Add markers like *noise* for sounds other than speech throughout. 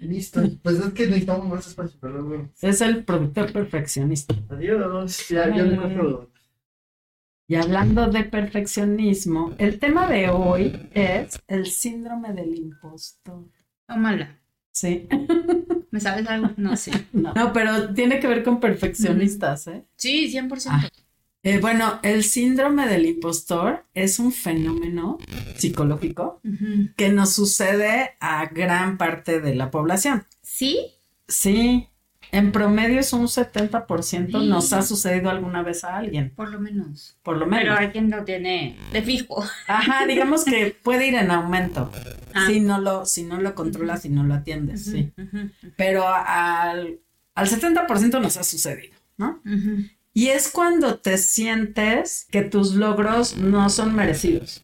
Listo. Pues es que necesitamos más espacio, pero bueno. Es el productor perfeccionista. Adiós. Ya, ya me. Y hablando de perfeccionismo, el tema de hoy es el síndrome del impostor. Tómala. Sí. *laughs* ¿Me sabes algo? No sé. No, pero tiene que ver con perfeccionistas, ¿eh? Sí, 100%. Ah. Eh, bueno, el síndrome del impostor es un fenómeno psicológico que nos sucede a gran parte de la población. ¿Sí? Sí, en promedio es un 70% Sí. nos ha sucedido alguna vez a alguien, Por lo menos. por lo menos. Pero hay quien lo tiene de fijo. Ajá, *laughs* digamos que puede ir en aumento Ah. si no lo, si no lo controlas, si no lo atiendes, sí. Pero al, al 70% nos ha sucedido, ¿no? Y es cuando te sientes que tus logros no son merecidos.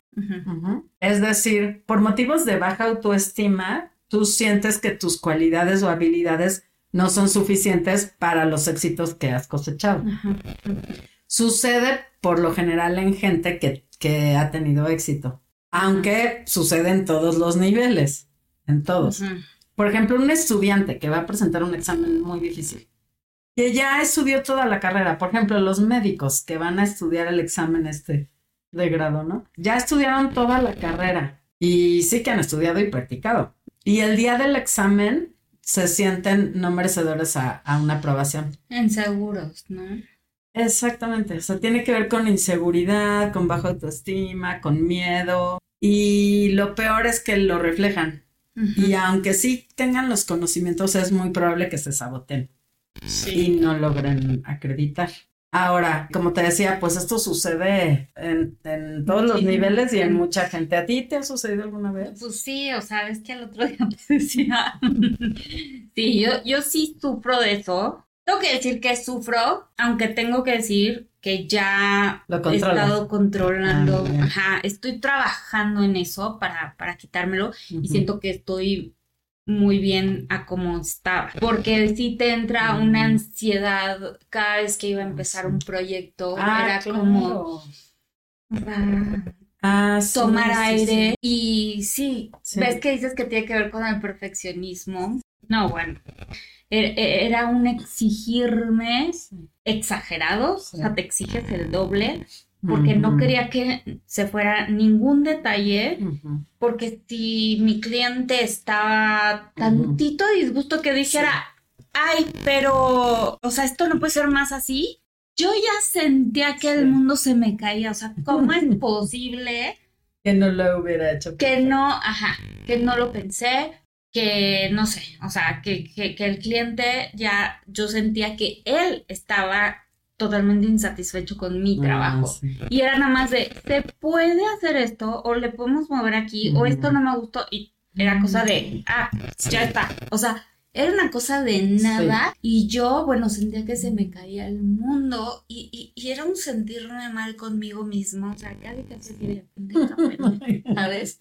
Es decir, por motivos de baja autoestima, tú sientes que tus cualidades o habilidades no son suficientes para los éxitos que has cosechado. Sucede por lo general en gente que, que ha tenido éxito, aunque sucede en todos los niveles, en todos. Por ejemplo, un estudiante que va a presentar un examen muy difícil, que ya estudió toda la carrera, por ejemplo, los médicos que van a estudiar el examen este de grado, ¿no? Ya estudiaron toda la carrera y sí que han estudiado y practicado. Y el día del examen se sienten no merecedores a, a una aprobación. Inseguros, ¿no? Exactamente, o sea, tiene que ver con inseguridad, con baja autoestima, con miedo y lo peor es que lo reflejan. Y aunque sí tengan los conocimientos, es muy probable que se saboten y Sí. no logren acreditar. Ahora, como te decía, pues esto sucede en, en todos los niveles y en mucha gente. ¿A ti te ha sucedido alguna vez? Pues sí, o sea, es que el otro día *laughs* te decía. Sí, yo, yo sí sufro de eso. Tengo que decir que sufro, aunque tengo que decir que ya Lo he estado controlando. Ah. Ajá, estoy trabajando en eso para, para quitármelo y siento que estoy muy bien a como estaba. Porque si te entra una ansiedad cada vez que iba a empezar un proyecto, Ah, era claro. como ah, sí, tomar sí, aire sí. y sí, Sí. ves que dices que tiene que ver con el perfeccionismo. No, bueno, er- er- era un exigirme exagerado, o sea, te exiges el doble, porque no quería que se fuera ningún detalle, porque si mi cliente estaba tantito disgusto que dijera, ay, pero, o sea, esto no puede ser más así. Yo ya sentía que el mundo se me caía, o sea, ¿cómo es *laughs* posible Que no lo hubiera hecho. que no, ajá, que no lo pensé, que no sé, o sea, que, que, que el cliente ya, yo sentía que él estaba totalmente insatisfecho con mi Ah, trabajo. sí. Y era nada más de, ¿se puede hacer esto? ¿O le podemos mover aquí? ¿O esto no me gustó? Y era cosa de, ah, ya está. O sea, era una cosa de nada. Y yo, bueno, sentía que se me caía el mundo. Y, y, y era un sentirme mal conmigo mismo. O sea, casi casi así de ¿sabes?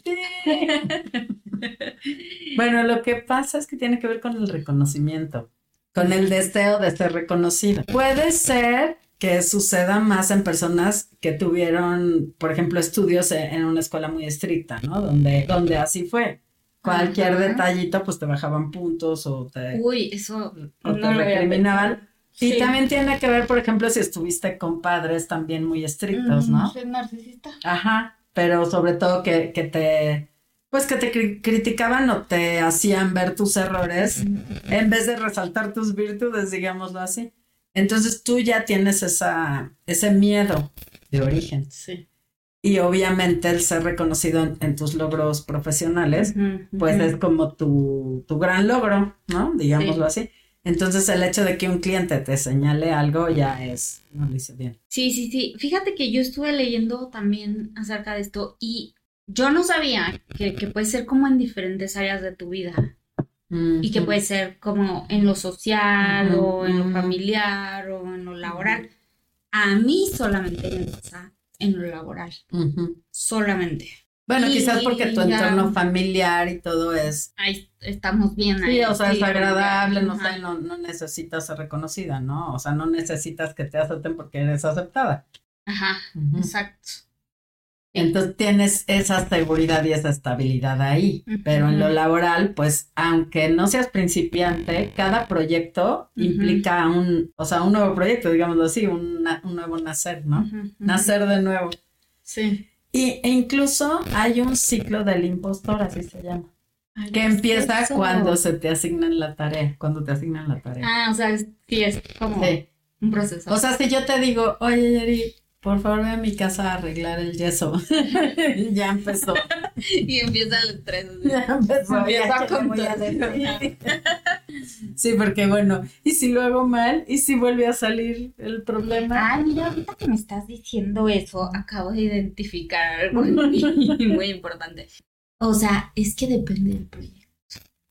Bueno, lo que pasa es que tiene que ver con el reconocimiento, con el deseo de ser reconocido. Puede ser que suceda más en personas que tuvieron, por ejemplo, estudios e- en una escuela muy estricta, ¿no? Donde, donde así fue. Cualquier Ajá. detallito, pues te bajaban puntos o te, Uy, eso o te no lo había recriminaban. Y también tiene que ver, por ejemplo, si estuviste con padres también muy estrictos, ¿no? Mm, soy narcisista. Ajá, pero sobre todo que, que te, pues que te cri- criticaban o te hacían ver tus errores en vez de resaltar tus virtudes, digámoslo así. Entonces tú ya tienes esa, ese miedo de origen. Sí. Y obviamente el ser reconocido en, en tus logros profesionales, pues es como tu, tu gran logro, ¿no? Digámoslo así. Entonces el hecho de que un cliente te señale algo ya es, no lo hice bien. Sí, sí, sí. Fíjate que yo estuve leyendo también acerca de esto y yo no sabía que, que puede ser como en diferentes áreas de tu vida y que puede ser como en lo social o en lo familiar o en lo laboral. A mí solamente me pasa en lo laboral, solamente. Bueno, Y quizás porque tu entorno familiar y todo es Ahí estamos bien ahí. Sí, o sea, es agradable, no no, no necesitas ser reconocida, ¿no? O sea, no necesitas que te acepten porque eres aceptada. Ajá, exacto. Entonces tienes esa seguridad y esa estabilidad ahí. Pero en lo laboral, pues, aunque no seas principiante, cada proyecto implica un, o sea, un nuevo proyecto, digámoslo así, un, un nuevo nacer, ¿no? Nacer de nuevo. Sí. Y, e incluso hay un ciclo del impostor, así se llama, Ay, que ¿qué es empieza cuando se te asignan la tarea, cuando te asignan la tarea. Ah, o sea, es- sí, es como Sí. un proceso. O sea, si yo te digo, oye, Yeri, por favor ve a mi casa a arreglar el yeso. *laughs* ya empezó. y empieza el estrés. Ya empezó. Empieza ya le voy a sí, porque bueno, y si lo hago mal, y si vuelve a salir el problema. Ay, mira, ahorita que me estás diciendo eso, acabo de identificar algo *laughs* muy importante. O sea, es que depende del proyecto.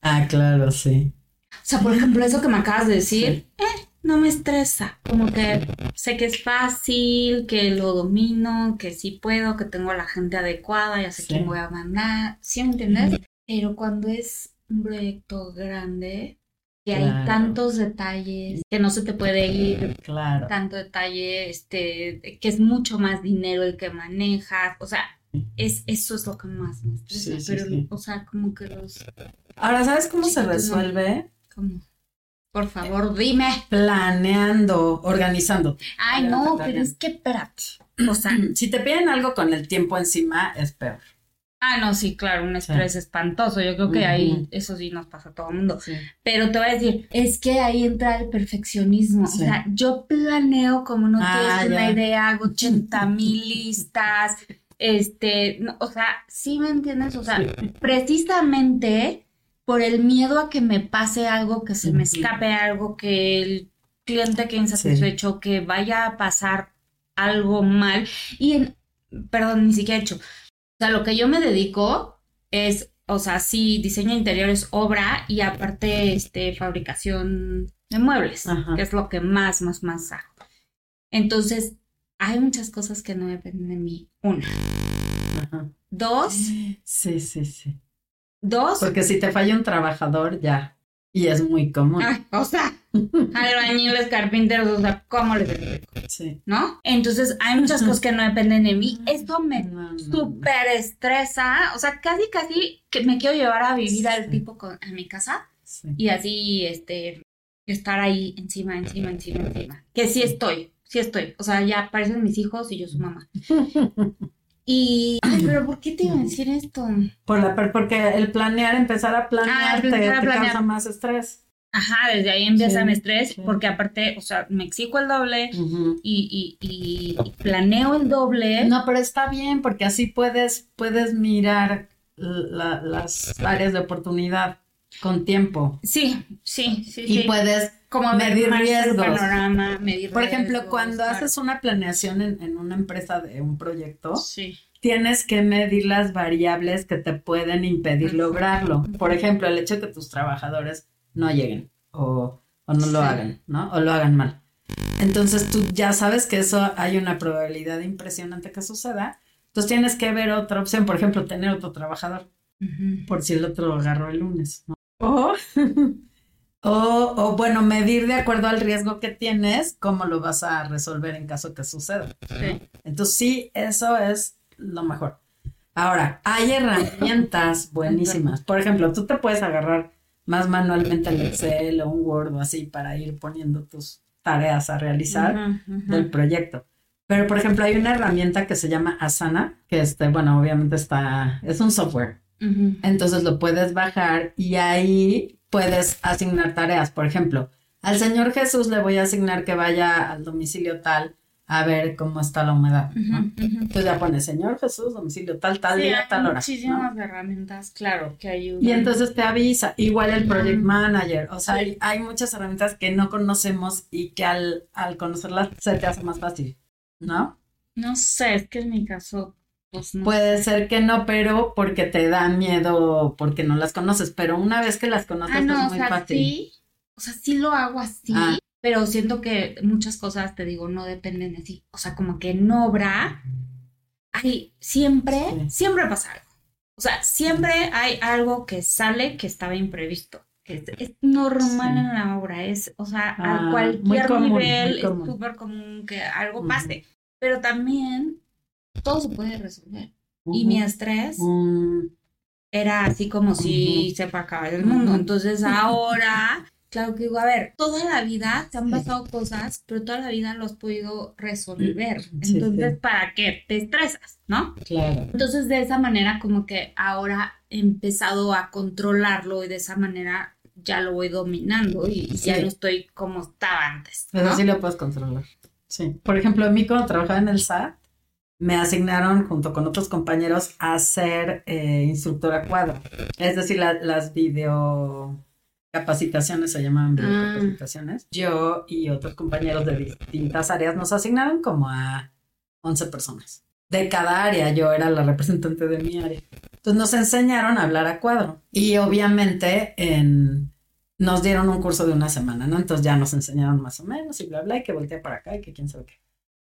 Ah, claro, sí. O sea, por ejemplo, eso que me acabas de decir, eh, no me estresa. Como que sé que es fácil, que lo domino, que sí puedo, que tengo a la gente adecuada, ya sé Sí. quién voy a mandar. ¿Sí me entiendes? Pero cuando es un proyecto grande, que hay tantos detalles, que no se te puede ir Claro. tanto detalle, este, que es mucho más dinero el que manejas, o sea, es, eso es lo que más me estresa, Sí, sí, pero, sí. o sea, como que los, Ahora, ¿sabes cómo se no. resuelve? Por favor, dime. Planeando, organizando. Ay, no, pero es que espérate, o sea, *clears throat* Si te piden algo con el tiempo encima, es peor. ah, no, sí, claro, un estrés espantoso, yo creo que ahí, eso sí nos pasa a todo el mundo, Sí. pero te voy a decir, es que ahí entra el perfeccionismo, Sí. o sea, yo planeo como no Ah, tienes una idea, hago *laughs* 80 mil listas, este, no, o sea, ¿sí me entiendes? O sea, precisamente por el miedo a que me pase algo, que se me escape algo, que el cliente quede insatisfecho, que vaya a pasar algo mal, y en, perdón, ni siquiera he hecho. O sea, lo que yo me dedico es, o sea, sí, diseño de interiores, obra y aparte, este, fabricación de muebles, Ajá. que es lo que más, más, más hago. Entonces, hay muchas cosas que no dependen de mí. Una. Ajá. Dos, Sí, sí, sí. Dos. Porque si te falla un trabajador, ya. Y es muy común. Ay, o sea, albañiles, *laughs* carpinteros, o sea, ¿cómo les explico? Sí. ¿No? Entonces, hay muchas cosas que no dependen de mí. Esto me No, no, súper estresa. O sea, casi, casi que me quiero llevar a vivir al tipo con, a mi casa sí. y así, este, estar ahí encima, encima, encima, encima. Que sí estoy, sí estoy. O sea, ya aparecen mis hijos y yo su mamá. *laughs* Y, ay, pero ¿por qué te iba a decir esto? Por la, porque el planear, empezar a planear, Ah, te, a te planear. causa más estrés. Ajá, desde ahí empieza Sí, mi estrés, sí. porque aparte, o sea, me exijo el doble y, y, y, y planeo el doble. No, pero está bien porque así puedes, puedes mirar la- las áreas de oportunidad con tiempo Sí, sí, sí, y sí. puedes, Como medir riesgos. panorama, medir por ejemplo, cuando claro. haces una planeación en, en una empresa de un proyecto, Sí. Tienes que medir las variables que te pueden impedir lograrlo. Por ejemplo, el hecho de que tus trabajadores no lleguen o, o no lo Sí. hagan, ¿no? O lo hagan mal. Entonces tú ya sabes que eso hay una probabilidad impresionante que suceda. Entonces tienes que ver otra opción, por ejemplo, tener otro trabajador, por si el otro agarró el lunes, ¿no? O, *laughs* o, o, bueno, medir de acuerdo al riesgo que tienes, cómo lo vas a resolver en caso que suceda. Sí. Entonces sí, eso es lo mejor. Ahora, hay herramientas buenísimas. Por ejemplo, tú te puedes agarrar más manualmente el Excel o un Word o así para ir poniendo tus tareas a realizar del proyecto. Pero, por ejemplo, hay una herramienta que se llama Asana, que este, bueno, obviamente está, es un software. Entonces lo puedes bajar y ahí puedes asignar tareas. Por ejemplo, al Señor Jesús le voy a asignar que vaya al domicilio tal a ver cómo está la humedad. ¿no? Ujú, ujú. Entonces ya pones Señor Jesús, domicilio tal, tal Sí, día, hay tal hora. ¿no? muchísimas herramientas, claro, que ayudan. Y entonces te avisa, igual el Project. Manager, o sea, hay, hay muchas herramientas que no conocemos y que al, al conocerlas se te hace más fácil, ¿no? No sé, es que en mi caso, pues no. Puede ser que no, pero porque te da miedo, porque no las conoces, pero una vez que las conoces Ah, es no, o muy sea, fácil. sí, o sea, sí lo hago así, Ah. Pero siento que muchas cosas, te digo, no dependen de ti. O sea, como que en obra, hay siempre, Sí. siempre pasa algo. O sea, siempre hay algo que sale que estaba imprevisto. Es, es normal Sí. en la obra, es, o sea, Ah, a cualquier común, nivel es súper común que algo Ujú. pase. Pero también todo se puede resolver. Y Ujú. mi estrés Mm, era así como si se fue a acabar el mundo. Entonces ahora, claro que digo, a ver, toda la vida te han pasado cosas, pero toda la vida lo has podido resolver. Entonces, sí. ¿para qué te estresas? ¿No? claro. Entonces, de esa manera, como que ahora he empezado a controlarlo y de esa manera ya lo voy dominando y ya no estoy como estaba antes. ¿no? sí lo puedes controlar. Sí. Por ejemplo, a mí cuando trabajaba en el SAT, me asignaron junto con otros compañeros a ser eh, instructora cuadro. Es decir, la- las video capacitaciones se llamaban video Ah. capacitaciones. Yo y otros compañeros de distintas áreas nos asignaron como a 11 personas. De cada área, yo era la representante de mi área. Entonces nos enseñaron a hablar a cuadro. Y obviamente en, nos dieron un curso de una semana, ¿no? Entonces ya nos enseñaron más o menos y bla, bla, y que voltea para acá y que quién sabe qué.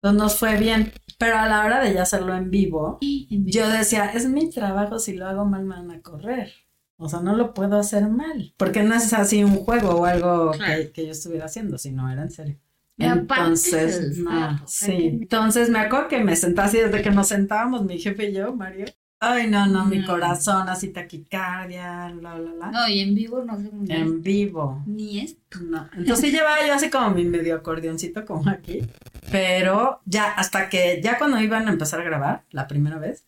Entonces nos fue bien. Pero a la hora de ya hacerlo en vivo, yo decía, es mi trabajo, si lo hago mal me van a correr. O sea, no lo puedo hacer mal. Porque no es así un juego o algo Claro. que, que yo estuviera haciendo, sino era en serio. Entonces, no, sí. Entonces me acuerdo que me sentaba así desde que nos sentábamos, mi jefe y yo, Mario. Ay, no, no, mi corazón así taquicardia, la, la, la. No, y en vivo no sé En vivo. ni esto. No. Entonces sí llevaba yo así como mi medio acordeoncito como aquí. Pero ya hasta que, ya cuando iban a empezar a grabar la primera vez,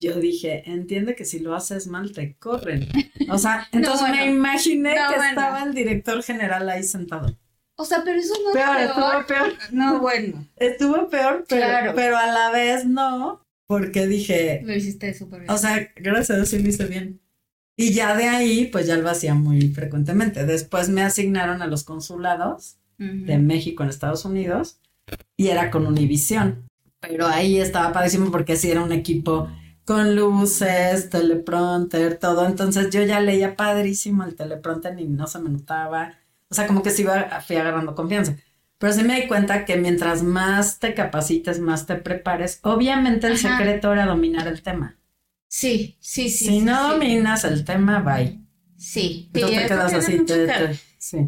yo dije, entiende que si lo haces mal te corren. *laughs* O sea, entonces bueno. me imaginé No, que bueno. estaba el director general ahí sentado. O sea, pero eso no Peor, es peor. estuvo peor. No, bueno. Estuvo peor, pero, Claro. pero a la vez no, porque dije, Lo hiciste súper bien. o sea, gracias a Dios sí lo hice bien. Y ya de ahí, pues ya lo hacía muy frecuentemente. Después me asignaron a los consulados Ujú. de México en Estados Unidos y era con Univisión. Pero ahí estaba padrísimo porque sí era un equipo con luces, teleprompter, todo. Entonces yo ya leía padrísimo el teleprompter y no se me notaba. O sea, como que sí iba, fui agarrando confianza. Pero sí me di cuenta que mientras más te capacites, más te prepares, obviamente el Ajá. secreto era dominar el tema. Sí, sí, sí. si sí, no sí. dominas el tema, bye. Sí. Entonces te quedas así. te- sí.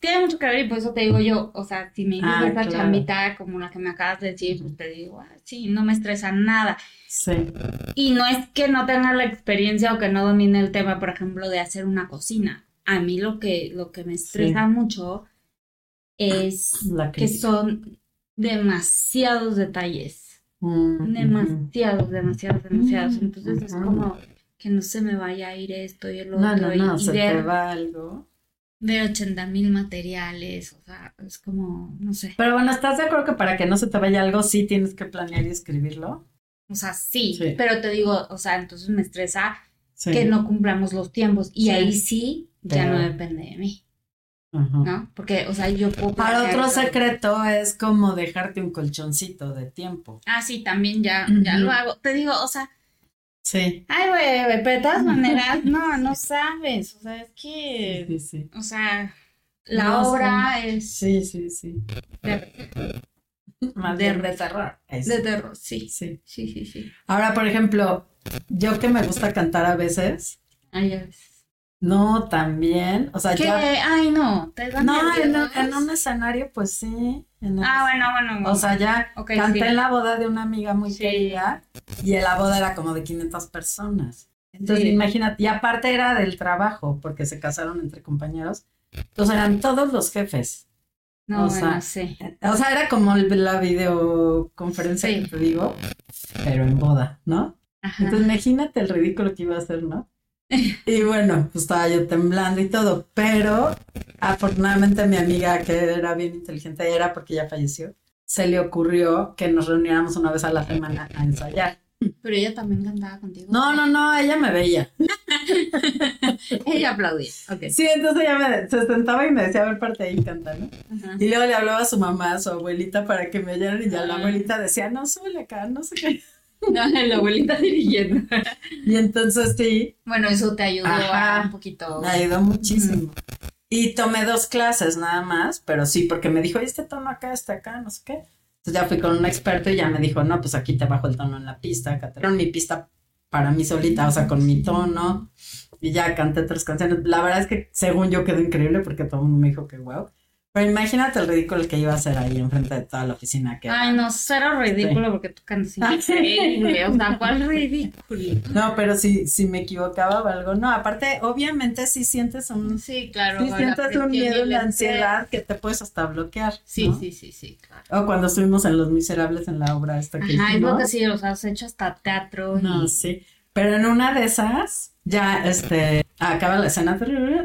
Tiene mucho que ver y por eso te digo yo, o sea, si me dices Ah, claro. chambita como la que me acabas de decir, pues te digo, ah, sí, no me estresa nada. Sí. Y no es que no tenga la experiencia o que no domine el tema, por ejemplo, de hacer una cocina. A mí lo que, lo que me estresa mucho es La que son demasiados detalles. Mm, Demasiados, demasiados, demasiados. Mm, Entonces es como que no se me vaya a ir esto y el No, otro no, y, no, y se te ver, va algo. Ver 80 mil materiales, o sea, es como, no sé. Pero bueno, ¿estás de acuerdo que para que no se te vaya algo sí tienes que planear y escribirlo? O sea, sí, Sí. pero te digo, o sea, entonces me estresa Sí. que no cumplamos los tiempos y Sí. ahí sí ya Pero- no depende de mí, Ajá. ¿no? Porque, o sea, yo puedo... Para otro todo. secreto es como dejarte un colchoncito de tiempo. Ah, sí, también ya, ya lo hago. Te digo, o sea, Sí. ay, güey, pero de todas *laughs* maneras, no, no sabes, o sea, es que, Sí, sí. o sea, la No, obra es Sí, sí, sí. de, Más De- de terror. Eso. de terror, sí, Sí. sí, sí, sí. Ahora, por ejemplo, yo que me gusta cantar a veces, Ay, ya ves. No también, o sea, ¿Qué? ya. Ay, no, te No, en, en un escenario, pues sí. en Ah, bueno, bueno, bueno. O sea, ya Ok, canté sí. en la boda de una amiga muy Sí. querida y en la boda era como de 500 personas. Entonces, Sí. imagínate, y aparte era del trabajo, porque se casaron entre compañeros. Entonces eran todos los jefes. No, o bueno, sea, sí. O sea, era como la videoconferencia que te digo, pero en boda, ¿no? Ajá. Entonces, imagínate el ridículo que iba a hacer, ¿no? Y bueno, pues estaba yo temblando y todo, pero afortunadamente mi amiga, que era bien inteligente, era porque ya falleció, se le ocurrió que nos reuniéramos una vez a la semana a ensayar. Pero ella también cantaba contigo. No, no, no, ella me veía. *laughs* Ella aplaudía. Ok. Sí, entonces ella me, se sentaba y me decía, a ver, parte ahí, canta, ¿no? Ajá. Y luego le hablaba a su mamá, a su abuelita, para que me oyeran, y ya la Ah. abuelita decía, no, súbele acá, no sé qué. *laughs* No, la abuelita dirigiendo. Y entonces sí, Bueno, eso te ayudó Ajá. a un poquito. me ayudó muchísimo. Y tomé dos clases nada más, pero sí, porque me dijo, "Oye, este tono acá, este acá, no sé qué. Entonces ya fui con un experto y ya me dijo, no, pues aquí te bajo el tono en la pista, acá te mi pista para mí solita, o sea, con mi tono. Y ya canté tres canciones. La verdad es que según yo quedó increíble porque todo el mundo me dijo que wow. Pero imagínate el ridículo que iba a hacer ahí enfrente de toda la oficina. Que Ay, no, cero ridículo porque tú cantas increíble. O sea, ¿cuál ridículo? No, pero si, si me equivocaba o algo. No, aparte, obviamente sí sientes un, Sí, claro. sí la sientes un miedo, estrés. ansiedad que te puedes hasta bloquear. Sí, ¿no? sí, sí, sí, claro. O cuando estuvimos en Los Miserables en la obra esta que lo hicimos. que sí, o sea, has hecho hasta teatro. y- No, sí. Pero en una de esas, ya, este, acaba la escena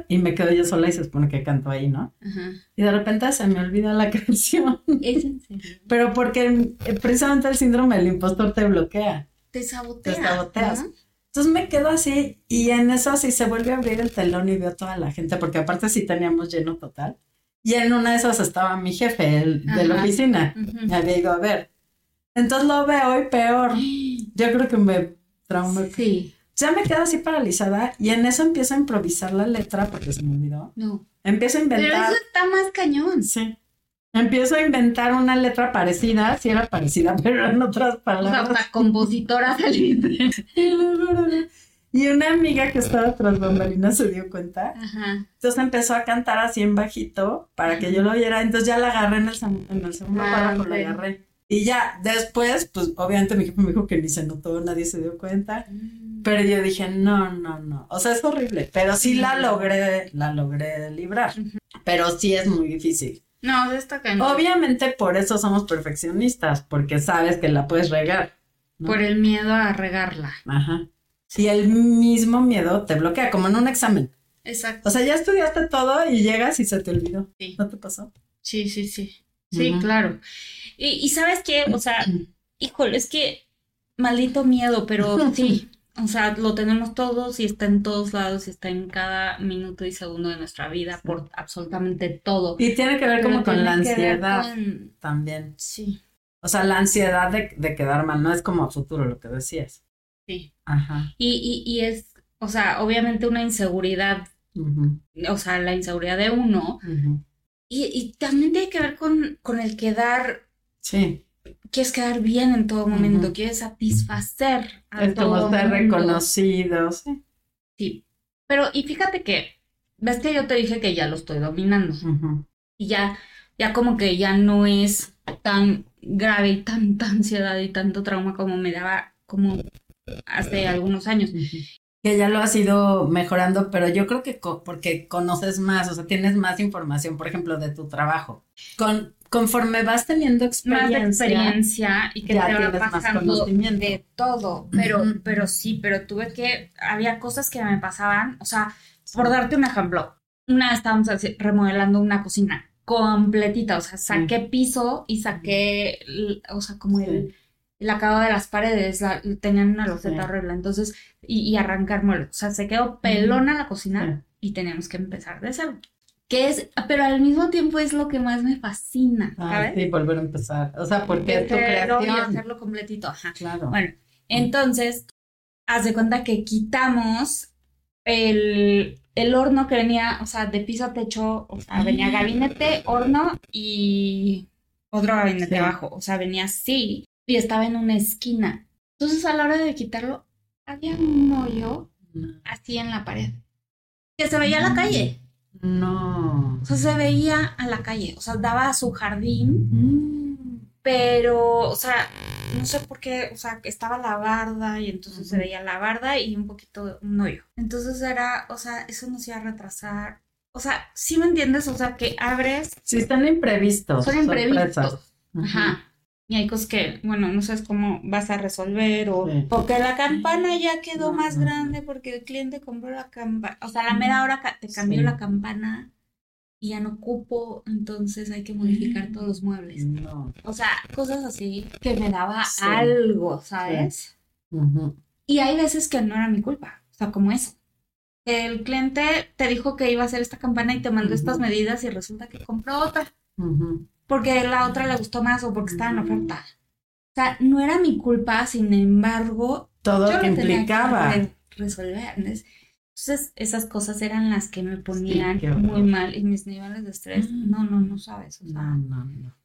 y me quedo yo sola y se supone que canto ahí, ¿no? Ajá. Y de repente se me olvida la *laughs* canción. Es en serio. Pero porque eh, precisamente el síndrome del impostor te bloquea. Te saboteas. Te saboteas. Entonces me quedo así y en eso así se vuelve a abrir el telón y veo a toda la gente, porque aparte sí teníamos lleno total. Y en una de esas estaba mi jefe el- de la oficina. Me había ido a ver. Entonces lo veo y peor. *gasps* Yo creo que me traumé. Sí. Ya me quedo así paralizada y en eso empiezo a improvisar la letra porque se me olvidó. No. Empiezo a Pero inventar. eso está más cañón. Sí. Empiezo a inventar una letra parecida, sí era parecida, *laughs* pero en otras O sea, palabras. compositora saliste. *laughs* Y una amiga que estaba tras bambalinas se dio cuenta. Ajá. Entonces empezó a cantar así en bajito para que yo lo oyera. Entonces ya la agarré en el, sem- en el segundo Ah, párrafo, la agarré. Y ya, después, pues obviamente mi jefe me dijo que ni se notó, nadie se dio cuenta. Pero yo dije, no, no, no. O sea, es horrible. Pero sí la logré, la logré librar. Pero sí es muy difícil. No, está cañón. Obviamente por eso somos perfeccionistas, porque sabes que la puedes regar. ¿no? Por el miedo a regarla. Ajá. Si el mismo miedo te bloquea, como en un examen. Exacto. O sea, ya estudiaste todo y llegas y se te olvidó. Sí. ¿No te pasó? Sí, sí, sí. Sí, claro. Y, y sabes qué, o sea, híjole, es que maldito miedo, pero *laughs* sí. O sea, lo tenemos todos y está en todos lados y está en cada minuto y segundo de nuestra vida por absolutamente todo. Y tiene que ver Pero como con la ansiedad con- también. Sí, O sea, la ansiedad de, de quedar mal, no es como a futuro lo que decías. sí. Ajá. Y, y, y es, o sea, obviamente una inseguridad, o sea, la inseguridad de uno. ujú. Y, y también tiene que ver con, con el quedar, Sí. quieres quedar bien en todo momento, quieres satisfacer a como todo ser mundo. reconocido. Sí. Sí. Pero, y fíjate que, ves que yo te dije que ya lo estoy dominando. Ujú. Y ya, ya como que ya no es tan grave y tanta ansiedad y tanto trauma como me daba como hace algunos años. Que ya lo has ido mejorando, pero yo creo que co- porque conoces más, o sea, tienes más información, por ejemplo, de tu trabajo. Con, conforme vas teniendo Más de experiencia, experiencia y que ya te va más pasando conocimiento. de todo. Pero, pero sí, pero tuve que, había cosas que me pasaban, o sea, por darte un ejemplo, una vez estábamos así remodelando una cocina completita, o sea, saqué piso y saqué, o sea, como Sí. el, el acabado de las paredes, la- tenían una loseta Sí. horrible, entonces, y, y arrancar muebles, o sea, se quedó pelona la cocina Sí. y teníamos que empezar de cero. Que es, pero al mismo tiempo es lo que más me fascina, Ah, sí, volver a empezar. O sea, porque es tu y hacerlo completito, ajá. Claro. Bueno, entonces, haz de cuenta que quitamos el, el horno que venía, o sea, de piso a techo, o sea, venía gabinete, horno y otro gabinete Sí. abajo, o sea, venía así y estaba en una esquina. Entonces, a la hora de quitarlo, había un hoyo así en la pared, que se veía a la calle, No. o sea, se veía a la calle, o sea, daba a su jardín Mm. pero, o sea, no sé por qué, o sea, que estaba la barda y entonces se veía la barda y un poquito de un hoyo. Entonces era, o sea, eso nos iba a retrasar. O sea, ¿sí me entiendes? O sea, que abres, Sí, están imprevistos. son imprevistos. sorpresas. Ajá. Y hay cosas que, bueno, no sabes cómo vas a resolver o, Sí. o que la campana ya quedó más grande porque el cliente compró la campana. O sea, a la mera hora te cambió Sí. la campana y ya no cupo, entonces hay que modificar todos los muebles. No. O sea, cosas así que me daba Sí. algo, ¿sabes? Y hay veces que no era mi culpa, o sea, como eso. El cliente te dijo que iba a hacer esta campana y te mandó estas medidas y resulta que compró otra, Ujú. Porque la otra le gustó más o porque estaba en oferta. sea, no era mi culpa, sin embargo, Todo yo que lo tenía implicaba. que resolver. Entonces, esas cosas eran las que me ponían muy mal y mis niveles de estrés, Mm. no, no, no sabes. O sea, No, no, no.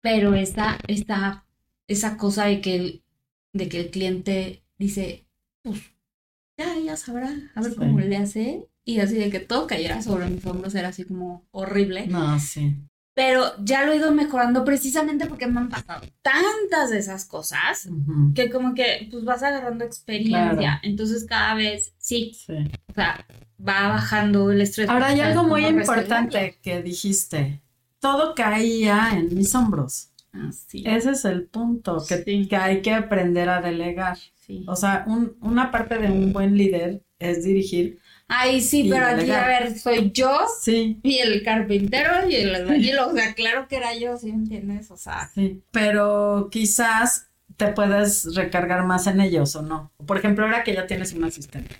pero esta, esta, esa cosa de que el, de que el cliente dice, pues, ya, ya sabrá, a ver Sí. cómo le hace. Y así de que todo cayera sobre mis hombros era así como horrible. No, sí. Pero ya lo he ido mejorando precisamente porque me han pasado tantas de esas cosas que como que pues vas agarrando experiencia. Claro. Entonces cada vez sí, sí. o sea, va bajando el estrés. Ahora hay algo muy importante que dijiste. Todo caía en mis hombros. resolverlo. Ah, sí, Ese es el punto, que, Sí. que hay que aprender a delegar. sí. O sea, un- una parte de un buen líder es dirigir. Ay, sí, pero aquí, a ver, soy yo Sí, y el carpintero y el albañil, o sea, claro que era yo, ¿sí me entiendes? O sea, sí. Pero quizás te puedes recargar más en ellos o no. Por ejemplo, ahora que ya tienes un asistente.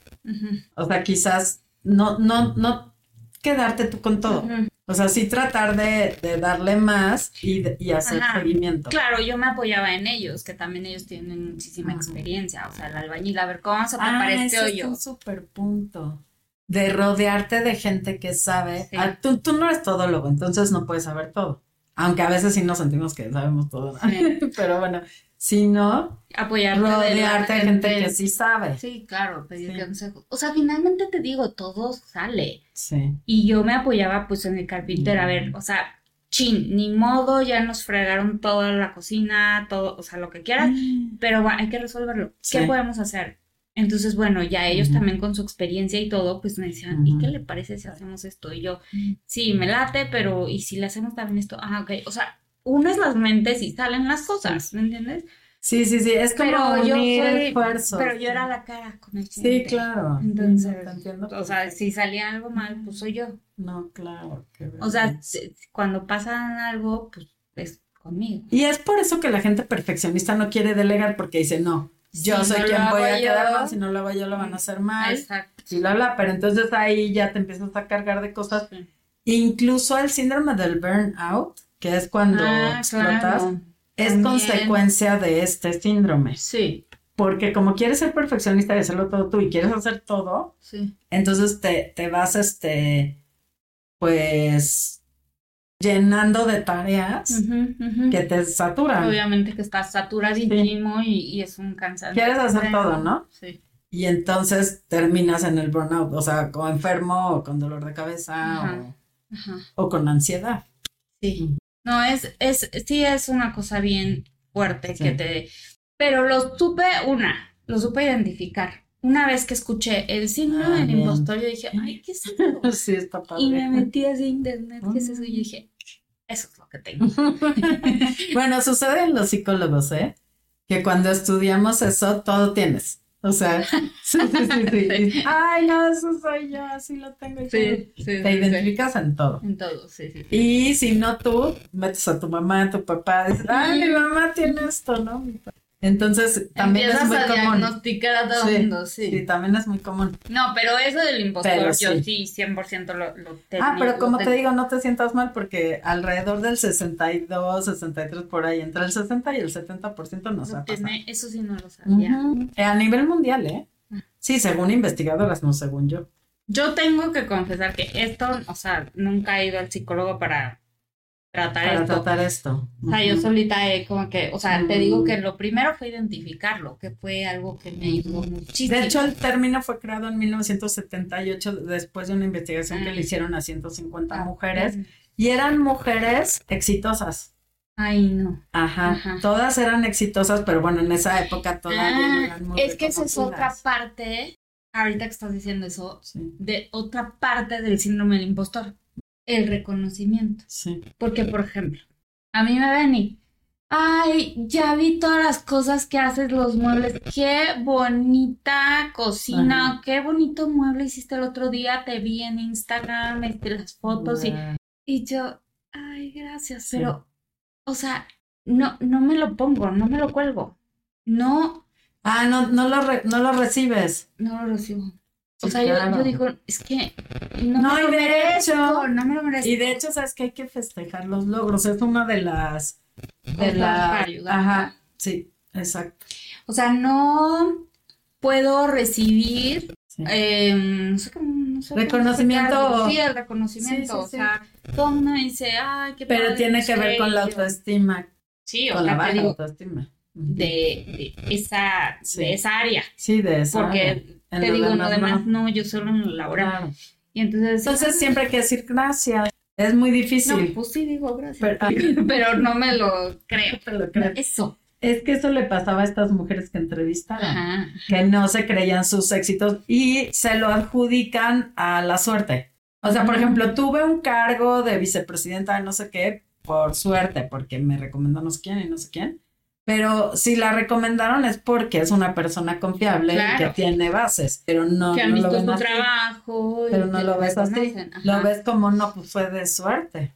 O sea, quizás no, no, no quedarte tú con todo. O sea, sí tratar de, de darle más y, de- y hacer Ajá. seguimiento. Claro, yo me apoyaba en ellos, que también ellos tienen muchísima Ajá. experiencia, o sea, el albañil, a ver, ¿cómo vamos a Ah, este ese es hoyo? un super punto. De rodearte de gente que sabe. Sí. Ah, tú, tú no eres todólogo, entonces no puedes saber todo. Aunque a veces sí nos sentimos que sabemos todo. ¿no? Sí. *laughs* Pero bueno, si no, Apoyarte de la rodearte de gente que sí sabe. Sí, claro, pedir Sí. consejos. O sea, finalmente te digo, todo sale. Sí. Y yo me apoyaba pues en el carpintero, a ver, o sea, chin, ni modo, ya nos fregaron toda la cocina, todo, o sea, lo que quieras, pero va, hay que resolverlo. ¿Qué podemos hacer? Entonces, bueno, ya ellos también con su experiencia y todo, pues me decían, ¿y qué le parece si hacemos esto? Y yo, sí, me late, pero ¿y si le hacemos también esto? Ah, ok, o sea, unes las mentes y salen las cosas, ¿me entiendes? Sí, sí, sí. Es como Pero yo unir soy, esfuerzos. pero yo era la cara con el Sí, cliente. claro. Entonces, Sí, no, te entiendo O sea, si salía algo mal, pues soy yo. No, claro. qué O sea, cuando pasa algo, pues es conmigo. Y es por eso que la gente perfeccionista no quiere delegar porque dice, no, yo Si soy no quien voy a quedar yo- mal, si no lo hago yo lo van a hacer mal. Exacto. y bla, bla, pero entonces ahí ya te empiezas a cargar de cosas. Sí. Incluso el síndrome del burnout, que es cuando Ah, explotas, claro. es También. consecuencia de este síndrome. Sí, Porque como quieres ser perfeccionista y hacerlo todo tú y quieres hacer todo, sí. entonces te, te vas, este, pues, llenando de tareas que te saturan. Obviamente que estás saturadísimo y, y es un cansancio. Quieres hacer extremo. todo, ¿no? Sí. Y entonces terminas en el burnout, o sea, como enfermo o con dolor de cabeza Ajá. Ajá. o, o con ansiedad. Sí. No, es, es, sí es una cosa bien fuerte Sí. que te... Pero lo supe, una, lo supe identificar. Una vez que escuché el síndrome Ah, del impostor, yo dije, ay, ¿qué es eso? *laughs* Sí, está padre. Y me metí así a internet, ¿qué es eso? Y yo dije, eso es lo que tengo. *laughs* bueno, sucede en los psicólogos, ¿eh? Que cuando estudiamos eso, todo tienes. O sea, *laughs* sí, sí, sí, sí. Sí. Ay, no, eso soy yo, así lo tengo. y sí, todo. Te identificas en todo. En todo, sí, sí. sí. Y si no tú, metes a tu mamá, a tu papá, dices, ay, mi mamá tiene esto, ¿no? Mi pa- Entonces, también es muy a común. diagnosticar a todo Sí, el mundo, sí. Sí, también es muy común. No, pero eso del impostor, Pero yo sí. sí, 100% lo, lo tengo. Ah, pero como te digo, no te sientas mal porque alrededor del 62, 63 por ahí, entre el 60 y el 70% nos ha pasado. eso sí no lo sabía. Eh, A nivel mundial, ¿eh? Sí, según investigadoras, no según yo. Yo tengo que confesar que esto, o sea, nunca he ido al psicólogo para tratar Para esto. tratar esto. O sea, yo solita he como que, o sea, te Mm. digo que lo primero fue identificarlo, que fue algo que me ayudó muchísimo. De hecho, el término fue creado en 1978 después de una investigación que Ah. le hicieron a 150 Ah, mujeres y eran mujeres exitosas. Ay, no. Ajá. Ajá. Todas eran exitosas, pero bueno, en esa época todavía no Ah, eran muy es que esa es otra parte, ahorita que estás diciendo eso, Sí, de otra parte del síndrome del impostor, el reconocimiento. sí. Porque, por ejemplo, a mí me ven y, ay, ya vi todas las cosas que haces los muebles, qué bonita cocina, Ajá. qué bonito mueble hiciste el otro día, te vi en Instagram, este, las fotos y, y yo, ay, gracias, Sí. pero, o sea, no, no me lo pongo, no me lo cuelgo, no, Ah, no, no lo, re- no lo recibes. no lo recibo. O sea, yo, claro. yo digo, es que no, No, me y lo de merezco, hecho- no me lo merezco. Y de hecho, sabes que hay que festejar los logros. Es una de las de la ajá, Sí, exacto. O sea, no puedo recibir Sí. eh, no sé cómo, no sé cómo Reconocimiento. Sí, el reconocimiento. Sí, sí, o sea, todo el mundo me dice, ay, qué Pero padre, tiene que ver con qué", la yo, autoestima, Sí, o con la baja digo, autoestima. De, de esa, Sí. de esa área. Sí, de eso. Porque En te digo, en lo demás demás no. no, yo solo en lo laboral. Claro. Y entonces, Entonces siempre hay que decir gracias. Es muy no, difícil. pues sí digo gracias. Pero- *laughs* Pero, no me lo creo. Te lo creo. Eso. Es que eso le pasaba a estas mujeres que entrevistaron. Ajá. que no se creían sus éxitos y se lo adjudican a la suerte. O sea, por ejemplo, tuve un cargo de vicepresidenta de no sé qué por suerte, porque me recomendó no sé quién y no sé quién. Pero si la recomendaron es porque es una persona confiable y que tiene bases, pero no, que han no lo visto ven tu así. trabajo. y Pero no lo ves así. Lo ves como no, pues fue de suerte. Un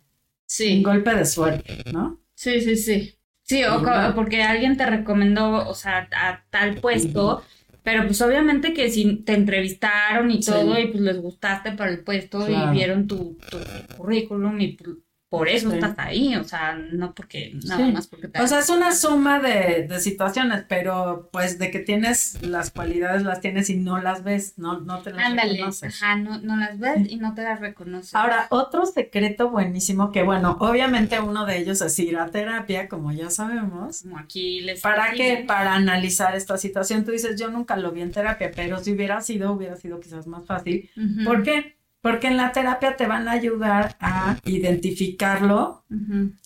Sí. golpe de suerte, ¿no? Sí, sí, sí. Sí, o porque alguien te recomendó, o sea, a tal puesto, pero pues obviamente que si te entrevistaron y Sí. todo y pues les gustaste para el puesto Claro. y vieron tu, tu currículum y pues, por eso Sí. estás ahí, o sea, no porque, nada Sí. más porque te... O sea, es una suma de, de situaciones, pero pues de que tienes las cualidades, las tienes y no las ves, no, no te las Ándale, reconoces. ajá, no, no las ves y no te las reconoces. Ahora, otro secreto buenísimo que, bueno, obviamente uno de ellos es ir a terapia, como ya sabemos. como aquí les ¿Para qué? decía. Para analizar esta situación. Tú dices, yo nunca lo vi en terapia, pero si hubiera sido, hubiera sido quizás más fácil. ¿Por qué? Porque en la terapia te van a ayudar a identificarlo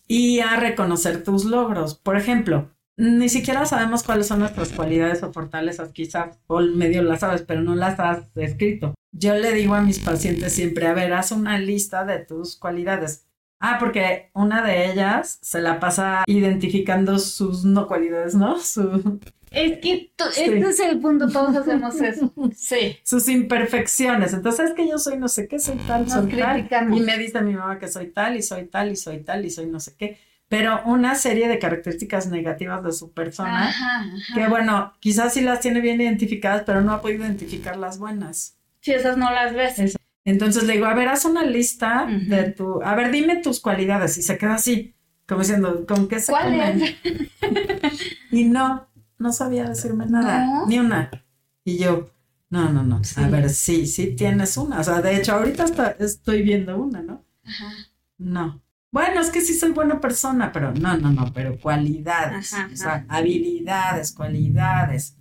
y a reconocer tus logros. Por ejemplo, ni siquiera sabemos cuáles son nuestras cualidades o fortalezas, quizás, o medio las sabes, pero no las has escrito. Yo le digo a mis pacientes siempre, a ver, haz una lista de tus cualidades. Ah, porque una de ellas se la pasa identificando sus no cualidades, ¿no? Su- Es que Sí. este es el punto, todos hacemos *laughs* eso. Sí. sus imperfecciones. Entonces es que yo soy no sé qué, soy tal, Nos soy tal. criticamos. Y me dice mi mamá que soy tal y soy tal y soy tal y soy no sé qué. Pero una serie de características negativas de su persona, Ajá, ajá. que bueno, quizás sí las tiene bien identificadas, pero no ha podido identificar las buenas. Si esas no las ves. Es- Entonces le digo, a ver, haz una lista de tu, a ver, dime tus cualidades. Y se queda así, como diciendo, ¿con qué se ¿Cuál comen? es? *laughs* Y no, no sabía decirme nada, No. ni una. Y yo, no, no, no. Sí. A ver, sí, sí tienes una. O sea, de hecho, ahorita estoy viendo una, ¿no? Ajá. No. Bueno, es que sí soy buena persona, pero no, no, no, pero cualidades. Ajá, O sea, habilidades, cualidades.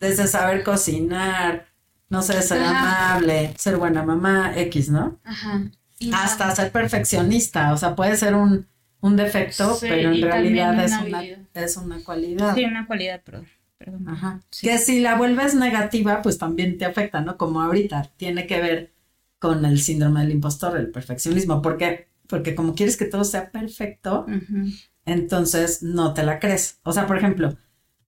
Desde saber cocinar, no sé, ser Ajá. amable, ser buena mamá, X, ¿no? Ajá. Y Hasta ser perfeccionista. O sea, puede ser un, un defecto, Sí, pero en realidad es una es una cualidad. Sí, una cualidad, perdón. perdón. Ajá. Sí. Que si la vuelves negativa, pues también te afecta, ¿no? Como ahorita, tiene que ver con el síndrome del impostor, el perfeccionismo. ¿Por qué? Porque como quieres que todo sea perfecto, entonces no te la crees. O sea, por ejemplo,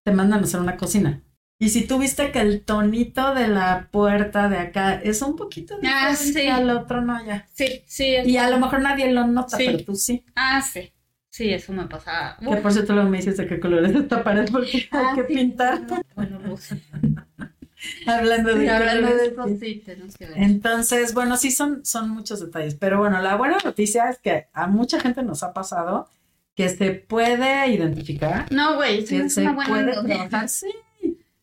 te mandan a hacer una cocina. Y si tú viste que el tonito de la puerta de acá es un poquito Ah, diferente sí. al otro, no, ya. Sí, sí. Y a lo mejor nadie lo nota, Sí. pero tú sí. Ah, sí. Sí, eso me pasa. Que por cierto luego me dices de qué color es esta pared porque Ah, hay que sí. pintar. Bueno, pues, *laughs* Hablando de sí, hablando de colores, eso, sí. sí, tenemos que ver. Entonces, bueno, sí son, son muchos detalles, pero bueno, la buena noticia es que a mucha gente nos ha pasado que se puede identificar, No, güey, sí, es una buena noticia. sí,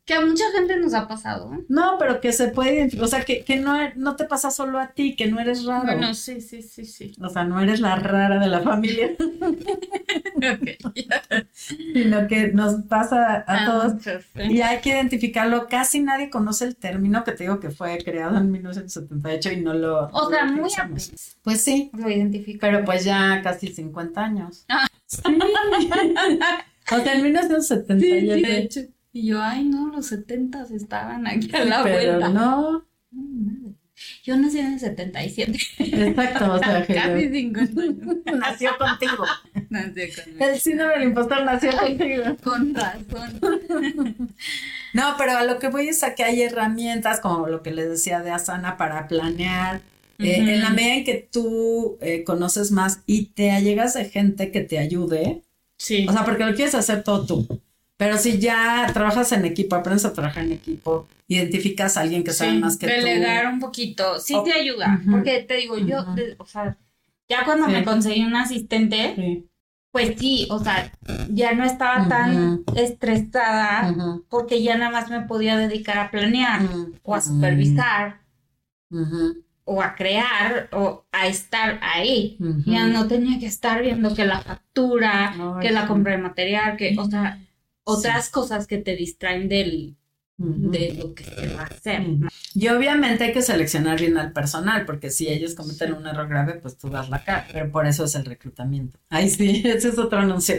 Que a mucha gente nos ha pasado. no, pero que se puede identificar, o sea, que, que no, no te pasa solo a ti, que no eres raro, Bueno, sí, sí, sí, sí. o sea, no eres la rara de la familia, *laughs* *laughs* sino que nos pasa a Ah, todos y hay que identificarlo, casi nadie conoce el término que te digo que fue creado en 1978 y no lo... O sea, muy apenas Pues sí, lo identifico. Pero pues ya casi 50 años. Ah. Sí. *laughs* O sea, en 1970 Sí, ya sí, sé. de hecho. Y yo, ay, no, los setentas estaban aquí a la Pero vuelta. no. Yo nací en el 77. Exacto, o sea, *laughs* que Casi 50 años. *laughs* nació contigo. Nací con, El síndrome del impostor nació contigo. con razón. *laughs* No, pero a lo que voy es a que hay herramientas, como lo que les decía de Asana, para planear. Eh. En la medida en que tú eh, conoces más y te allegas de gente que te ayude, Sí. O sea, porque lo quieres hacer todo tú. Pero si ya trabajas en equipo, aprendes a trabajar en equipo, identificas a alguien que sabe Sí, más que delegar un poquito, sí te ayuda, porque te digo, yo, de- o sea, ya cuando Sí. me conseguí un asistente, tú. Sí. pues sí, o sea, ya no estaba tan estresada porque ya nada más me podía dedicar a planear o a supervisar o a crear o a estar ahí. Ya no tenía que estar viendo que la factura, que la compra de material, que, o sea, otras cosas que te distraen del, de lo que se va a hacer. Y obviamente hay que seleccionar bien al personal, porque si ellos cometen un error grave, pues tú das la cara. Pero por eso es el reclutamiento. Ay, sí, *laughs* ese es otro anuncio.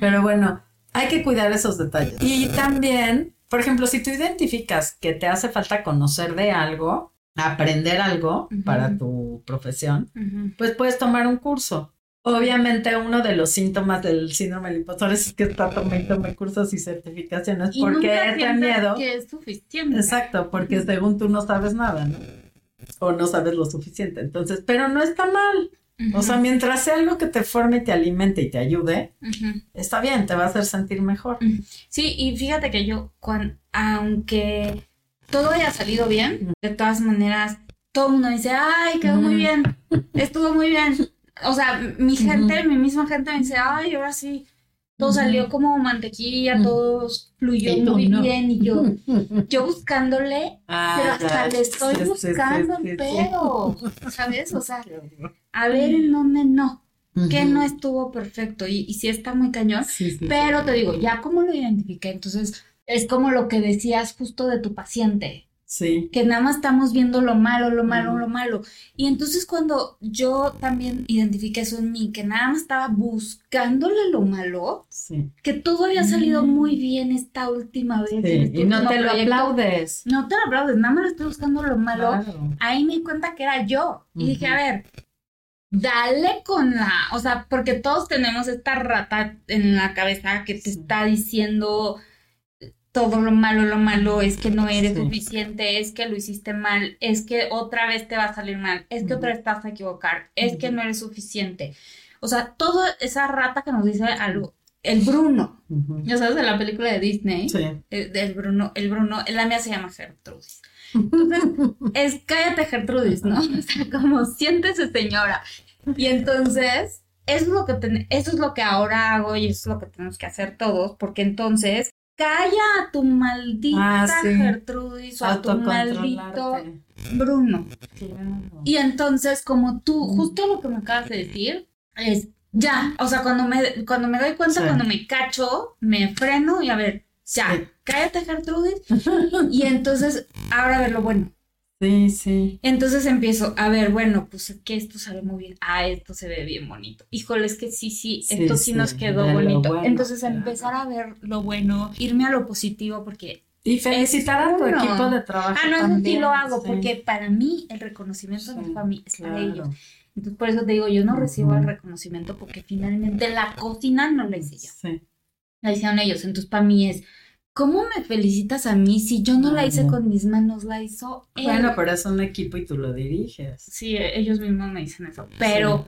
Pero bueno, hay que cuidar esos detalles. Y también, por ejemplo, si tú identificas que te hace falta conocer de algo, aprender algo para tu profesión, pues puedes tomar un curso. Obviamente uno de los síntomas del síndrome del impostor es que está tomando cursos y certificaciones Y porque nunca miedo que es suficiente. Exacto, porque según tú no sabes nada, ¿no? O no sabes lo suficiente. Entonces, pero no está mal. O sea, mientras sea algo que te forme, y te alimente y te ayude, está bien, te va a hacer sentir mejor. Sí, y fíjate que yo, cuan- aunque todo haya salido bien, de todas maneras, todo el mundo dice, ay, quedó muy bien, estuvo muy bien. *laughs* O sea, mi gente, mi misma gente me dice, ay, ahora sí, todo salió como mantequilla, todo fluyó muy no. bien, y yo, yo buscándole, Ah, pero hasta ya. le estoy Sí, buscando sí, el sí, pedo, ¿sabes? O sea, a ver en dónde no, que no estuvo perfecto, y, y sí está muy cañón, Sí, sí, pero te digo, ya como lo identifiqué, entonces es como lo que decías justo de tu paciente, sí. que nada más estamos viendo lo malo, lo malo, lo malo. Y entonces cuando yo también identifiqué eso en mí, que nada más estaba buscándole lo malo, Sí. que todo había salido Mm. muy bien esta última vez. Sí, este Y no te lo proyecto. aplaudes. No te lo aplaudes, nada más le estoy buscando lo malo. Claro. Ahí me di cuenta que era yo. Y dije, a ver, dale con la, o sea, porque todos tenemos esta rata en la cabeza que te Sí. está diciendo todo lo malo, lo malo, es que no eres Sí. suficiente, es que lo hiciste mal, es que otra vez te va a salir mal, es que otra vez te vas a equivocar, es que no eres suficiente. O sea, toda esa rata que nos dice algo, el Bruno, ya sabes, de la película de Disney, Sí. el, del Bruno, el Bruno, la mía se llama Gertrudis. *laughs* Entonces, es cállate Gertrudis, ¿no? *laughs* O sea, como siéntese señora. Y entonces, eso es lo que ten- eso es lo que ahora hago y eso es lo que tenemos que hacer todos, porque entonces calla a tu maldita Ah, sí. Gertrudis o a tu maldito. Bruno. Claro. Y entonces, como tú, justo lo que me acabas de decir, es ya, o sea, cuando me, cuando me doy cuenta, Sí. cuando me cacho, me freno y a ver, ya, Sí. cállate Gertrudis. *laughs* Y entonces, ahora a ver lo bueno. Sí, sí. Entonces empiezo, a ver, bueno, pues es que esto sale muy bien. Ah, esto se ve bien bonito. Híjole, es que sí, sí, esto sí, sí, nos quedó de bonito. bueno, Entonces claro. empezar a ver lo bueno, irme a lo positivo, porque Y felicitar a tu uno. equipo de trabajo. Ah, no, eso sí también, lo hago, porque para mí el reconocimiento es para mí, es para claro. ellos. Entonces, por eso te digo, yo no recibo el reconocimiento porque finalmente la cocina no la hice yo, Sí. la hicieron ellos. Entonces, para mí es, ¿cómo me felicitas a mí si yo no la hice con mis manos, la hizo él? Bueno, pero es un equipo y tú lo diriges. Sí, ellos mismos me dicen eso, pero,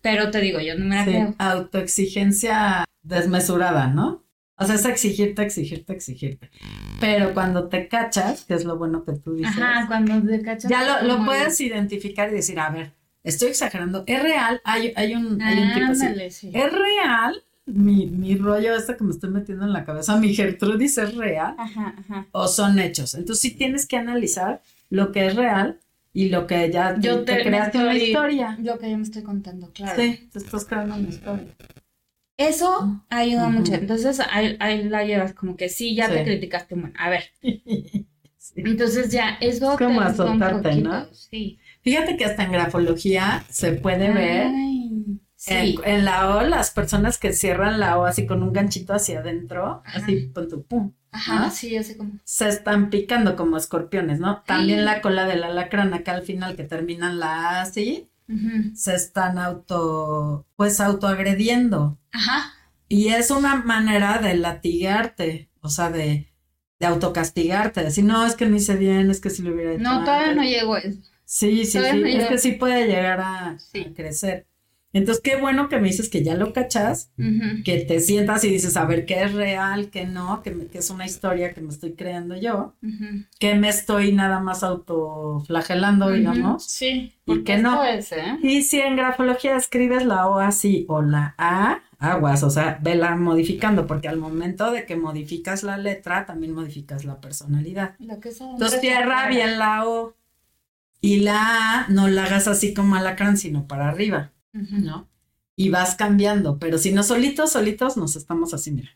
pero te digo, yo no me la Sí, creo. autoexigencia desmesurada, ¿no? O sea, es exigirte, exigirte, exigirte. Pero cuando te cachas, que es lo bueno que tú dices, Ajá, cuando te cachas. ya lo, lo puedes identificar y decir, a ver, estoy exagerando, es real, hay, hay un, hay un tipo así, Ándale, sí. es real, mi, mi rollo este que me estoy metiendo en la cabeza, mi Gertrudis es real, Ajá, ajá. o son hechos. Entonces sí tienes que analizar lo que es real y lo que ya Yo te, te- creaste una historia. Lo que yo me estoy contando, claro. Sí, te estás creando una historia. Eso ayuda mucho. Entonces ahí, ahí la llevas como que sí, ya te criticaste. Bueno, a ver. *laughs* Sí. Entonces ya, eso Es como azotarte, ¿no? Sí. Fíjate que hasta en grafología se puede ver Ay, sí. en la O las personas que cierran la O así con un ganchito hacia adentro, Ajá. así pon tu pum, Ajá, ¿no? sí, yo sé cómo. se están picando como escorpiones, ¿no? También la cola del alacrán acá al final que terminan la A así, se están auto, pues autoagrediendo. Ajá. Y es una manera de latigarte, o sea, de, de autocastigarte, decir, no, es que no hice bien, es que si lo hubiera hecho No, todavía antes". no llego a eso. Sí, sí, Todavía sí, no es que sí puede llegar a, a Sí. crecer. Entonces, qué bueno que me dices que ya lo cachas, que te sientas y dices, a ver, qué es real, qué no, que, me- que es una historia que me estoy creando yo, que me estoy nada más autoflagelando, digamos. Sí. ¿Por qué esto no? es, ¿eh? Y si en grafología escribes la O así o la A, aguas, o sea, vela modificando, porque al momento de que modificas la letra, también modificas la personalidad. Lo que es Entonces cierra bien la O y la A no la hagas así como alacrán, sino para arriba, ¿no? Y vas cambiando, pero si no solitos, solitos nos estamos así, mira.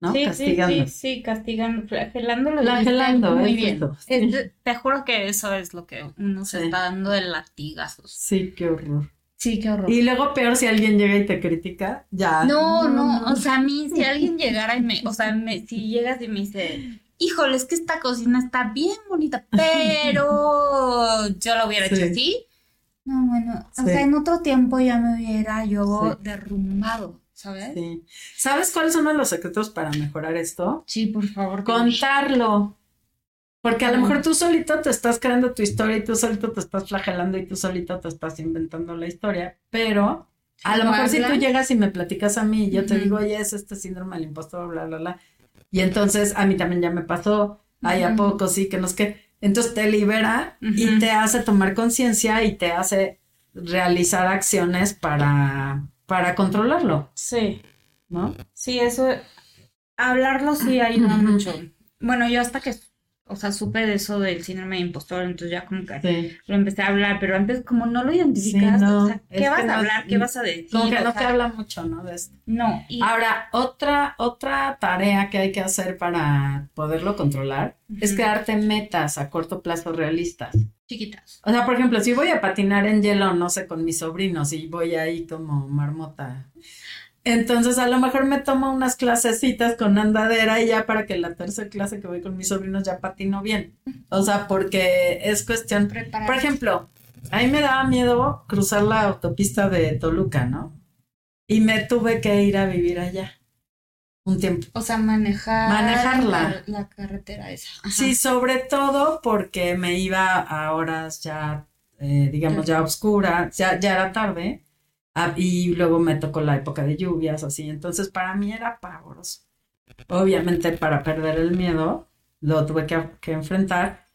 ¿no? Sí, Castigando. sí, sí, sí, castigando, flagelando muy bien. sí. Es- te juro que eso es lo que uno se Sí. está dando de latigazos. Sí, qué horror. Sí, qué horror. Y luego peor si alguien llega y te critica, ya. No, no, o sea, a mí, si alguien *laughs* llegara y me, o sea, me, si llegas y me dice, híjole, es que esta cocina está bien bonita, *laughs* pero yo lo hubiera Sí. hecho así. No, bueno, o sea, en otro tiempo ya me hubiera yo Sí. derrumbado, ¿sabes? Sí. ¿Sabes cuáles son los secretos para mejorar esto? Sí, por favor. Contarlo. Porque a lo mejor tú solito te estás creando tu historia y tú solito te estás flagelando y tú solito te estás inventando la historia, pero a lo ¿Lo mejor si tú llegas y me platicas a mí y yo te digo, oye, es este síndrome del impostor, bla, bla, bla. Y entonces a mí también ya me pasó, ay, ¿a Ujú. poco sí, que no es que. Entonces te libera y te hace tomar conciencia y te hace realizar acciones para, para controlarlo, Sí, ¿no? sí, eso, hablarlo sí ayuda *clears throat* mucho. Bueno, yo hasta que, o sea, supe de eso del síndrome de impostor, entonces ya como que Sí. lo empecé a hablar, pero antes como no lo identificas, Sí, no, o sea, ¿qué vas no a hablar? ¿Qué vas a decir? Como que O no te habla mucho, ¿no? De esto. No, y Ahora, otra, otra tarea que hay que hacer para poderlo controlar es crearte metas a corto plazo realistas. chiquitas. O sea, por ejemplo, si voy a patinar en hielo, no sé, con mis sobrinos y voy ahí como marmota. Entonces, a lo mejor me tomo unas clasecitas con andadera y ya para que la tercera clase que voy con mis sobrinos ya patino bien. O sea, porque es cuestión por ejemplo, a mí me daba miedo cruzar la autopista de Toluca, ¿no? Y me tuve que ir a vivir allá un tiempo. O sea, manejar Manejarla. La, la carretera esa. Ajá. Sí, sobre todo porque me iba a horas ya, eh, digamos, ya oscura, ya, ya era tarde, ah, y luego me tocó la época de lluvias, así. Entonces, para mí era pavoroso. Obviamente, para perder el miedo, lo tuve que, que enfrentar.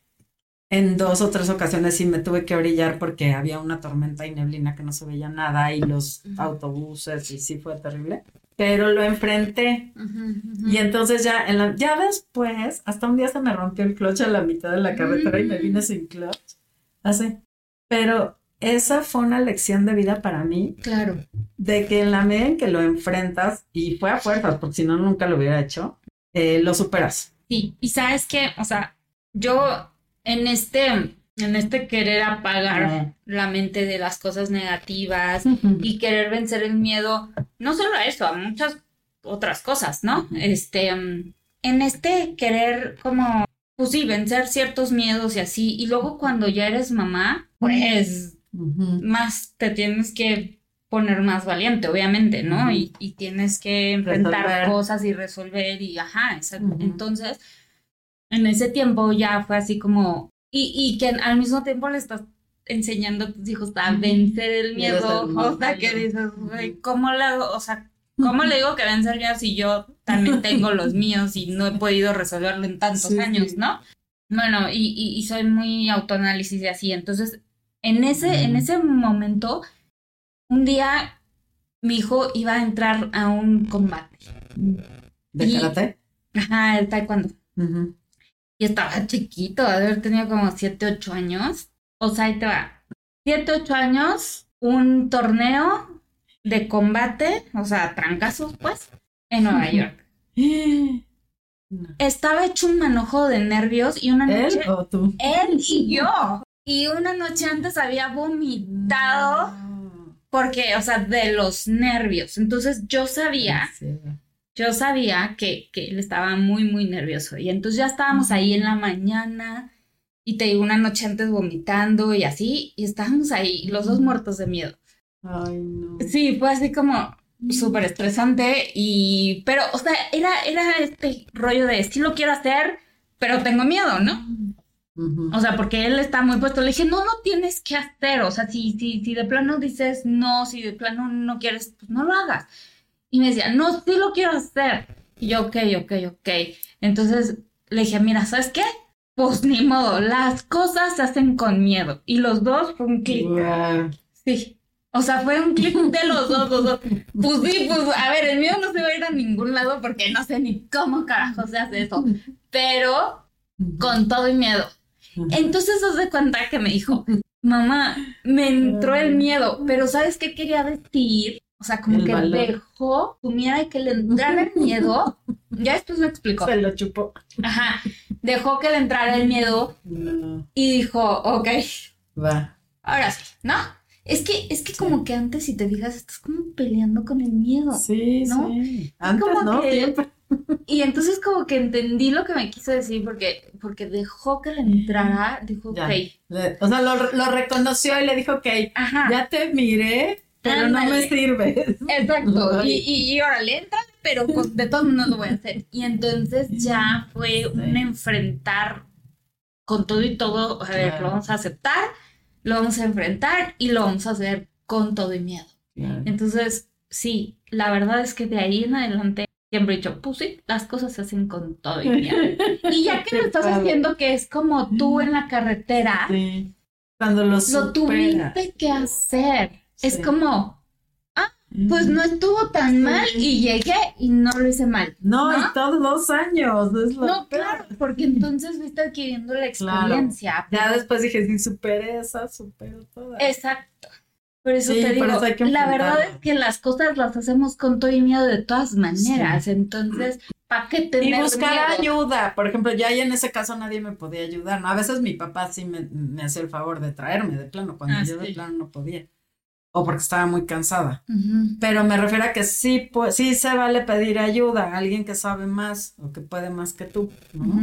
En dos o tres ocasiones sí me tuve que orillar porque había una tormenta y neblina que no se veía nada y los Ujú. autobuses y sí fue terrible. Pero lo enfrenté. Y entonces ya, en la, ya después, hasta un día se me rompió el clutch a la mitad de la carretera y me vine sin clutch. Así. Pero esa fue una lección de vida para mí, Claro. de que en la medida en que lo enfrentas, y fue a fuerzas, porque si no, nunca lo hubiera hecho, eh, lo superas. Sí, y sabes qué, o sea, yo en este, en este querer apagar la mente de las cosas negativas y querer vencer el miedo, no solo a eso, a muchas otras cosas, ¿no? Este, en este querer como, pues sí, vencer ciertos miedos y así, y luego cuando ya eres mamá, pues Más te tienes que poner más valiente, obviamente, ¿no? Y, y tienes que enfrentar Resolver. cosas y resolver y ajá, exacto. Entonces, en ese tiempo ya fue así como, y, y que al mismo tiempo le estás enseñando a tus hijos a vencer el miedo, o sea, que dices, güey, ¿cómo le hago? O sea, ¿cómo le digo que vencer el miedo si yo también tengo los *laughs* míos y no he podido resolverlo en tantos Sí, años, sí. ¿no? Bueno, y, y, y soy muy autoanálisis y así. Entonces, en ese, en ese momento, un día mi hijo iba a entrar a un combate. ¿De Y- karate? Ajá, el taekwondo. Y estaba chiquito, haber tenido como 7, 8 años. O sea, ahí te va. 7, 8 años, un torneo de combate, o sea, trancazos, pues, en Nueva. York. *gasps* No. Estaba hecho un manojo de nervios y una ¿Él noche. o tú? Él y yo. Y una noche antes había vomitado No. porque, o sea, de los nervios. Entonces yo sabía, Sí. yo sabía que, que él estaba muy, muy nervioso. Y entonces ya estábamos ahí en la mañana y te digo, una noche antes vomitando y así, y estábamos ahí, los dos muertos de miedo. Ay, no. Sí, fue así como súper estresante y, pero, o sea, era, era este rollo de, sí lo quiero hacer, pero tengo miedo, ¿no? O sea, porque él está muy puesto. Le dije, no, no tienes que hacer. O sea, si, si, si de plano dices no, si de plano no quieres, pues no lo hagas. Y me decía, no, sí lo quiero hacer. Y yo, ok, ok, ok. Entonces le dije, mira, ¿sabes qué? Pues ni modo, las cosas se hacen con miedo. Y los dos fue un clic. Sí. O sea, fue un clic de los dos, los dos. Pues sí, pues a ver, el mío no se va a ir a ningún lado porque no sé ni cómo carajo se hace eso. Pero con todo y miedo. Entonces se de cuenta que me dijo, mamá, me entró el miedo, pero ¿sabes qué quería decir? O sea, como El que valor. dejó, tuviera y que le entrara el miedo. Ya después me explicó. Se lo chupó. Ajá. Dejó que le entrara el miedo No. y dijo, ok, Va. ahora sí, ¿no? Es que, es que como que antes, si te fijas, estás como peleando con el miedo. Sí, ¿No? sí. Antes como no, que- siempre. Y entonces como que entendí lo que me quiso decir porque, porque dejó que le entrara, dijo, Ya. ok, Le- O sea, lo, lo reconoció y le dijo, ok, ajá. ya te miré, pero no me Ándale. sirves. *laughs* Exacto, *laughs* y, y, y órale, entra, pero de todos modos lo voy a hacer. Y entonces ya fue un enfrentar con todo y todo, a ver, Claro. lo vamos a aceptar, lo vamos a enfrentar y lo vamos a hacer con todo y miedo. Entonces, sí, la verdad es que de ahí en adelante siempre he dicho, pues sí, las cosas se hacen con todo y. *laughs* Y ya que lo estás haciendo que es como tú en la carretera, Sí. Cuando lo lo tuviste que hacer. Es como, pues no estuvo tan mal y llegué y no lo hice mal. No, ¿no? y todos los años. Es lo No, peor. claro, porque entonces fuiste adquiriendo la Claro. experiencia. Ya después dije, sí, superé esa, supero todas. Exacto. Por eso Sí, te digo, eso que la verdad es que las cosas las hacemos con todo y miedo de todas maneras. Entonces, ¿para qué tener Y buscar miedo? ayuda. Por ejemplo, ya ahí en ese caso nadie me podía ayudar. ¿no? A veces mi papá sí me, me hacía el favor de traerme de plano, cuando Ah, yo sí. de plano no podía. O porque estaba muy cansada. Pero me refiero a que sí, pues, sí se vale pedir ayuda a alguien que sabe más o que puede más que tú, ¿no?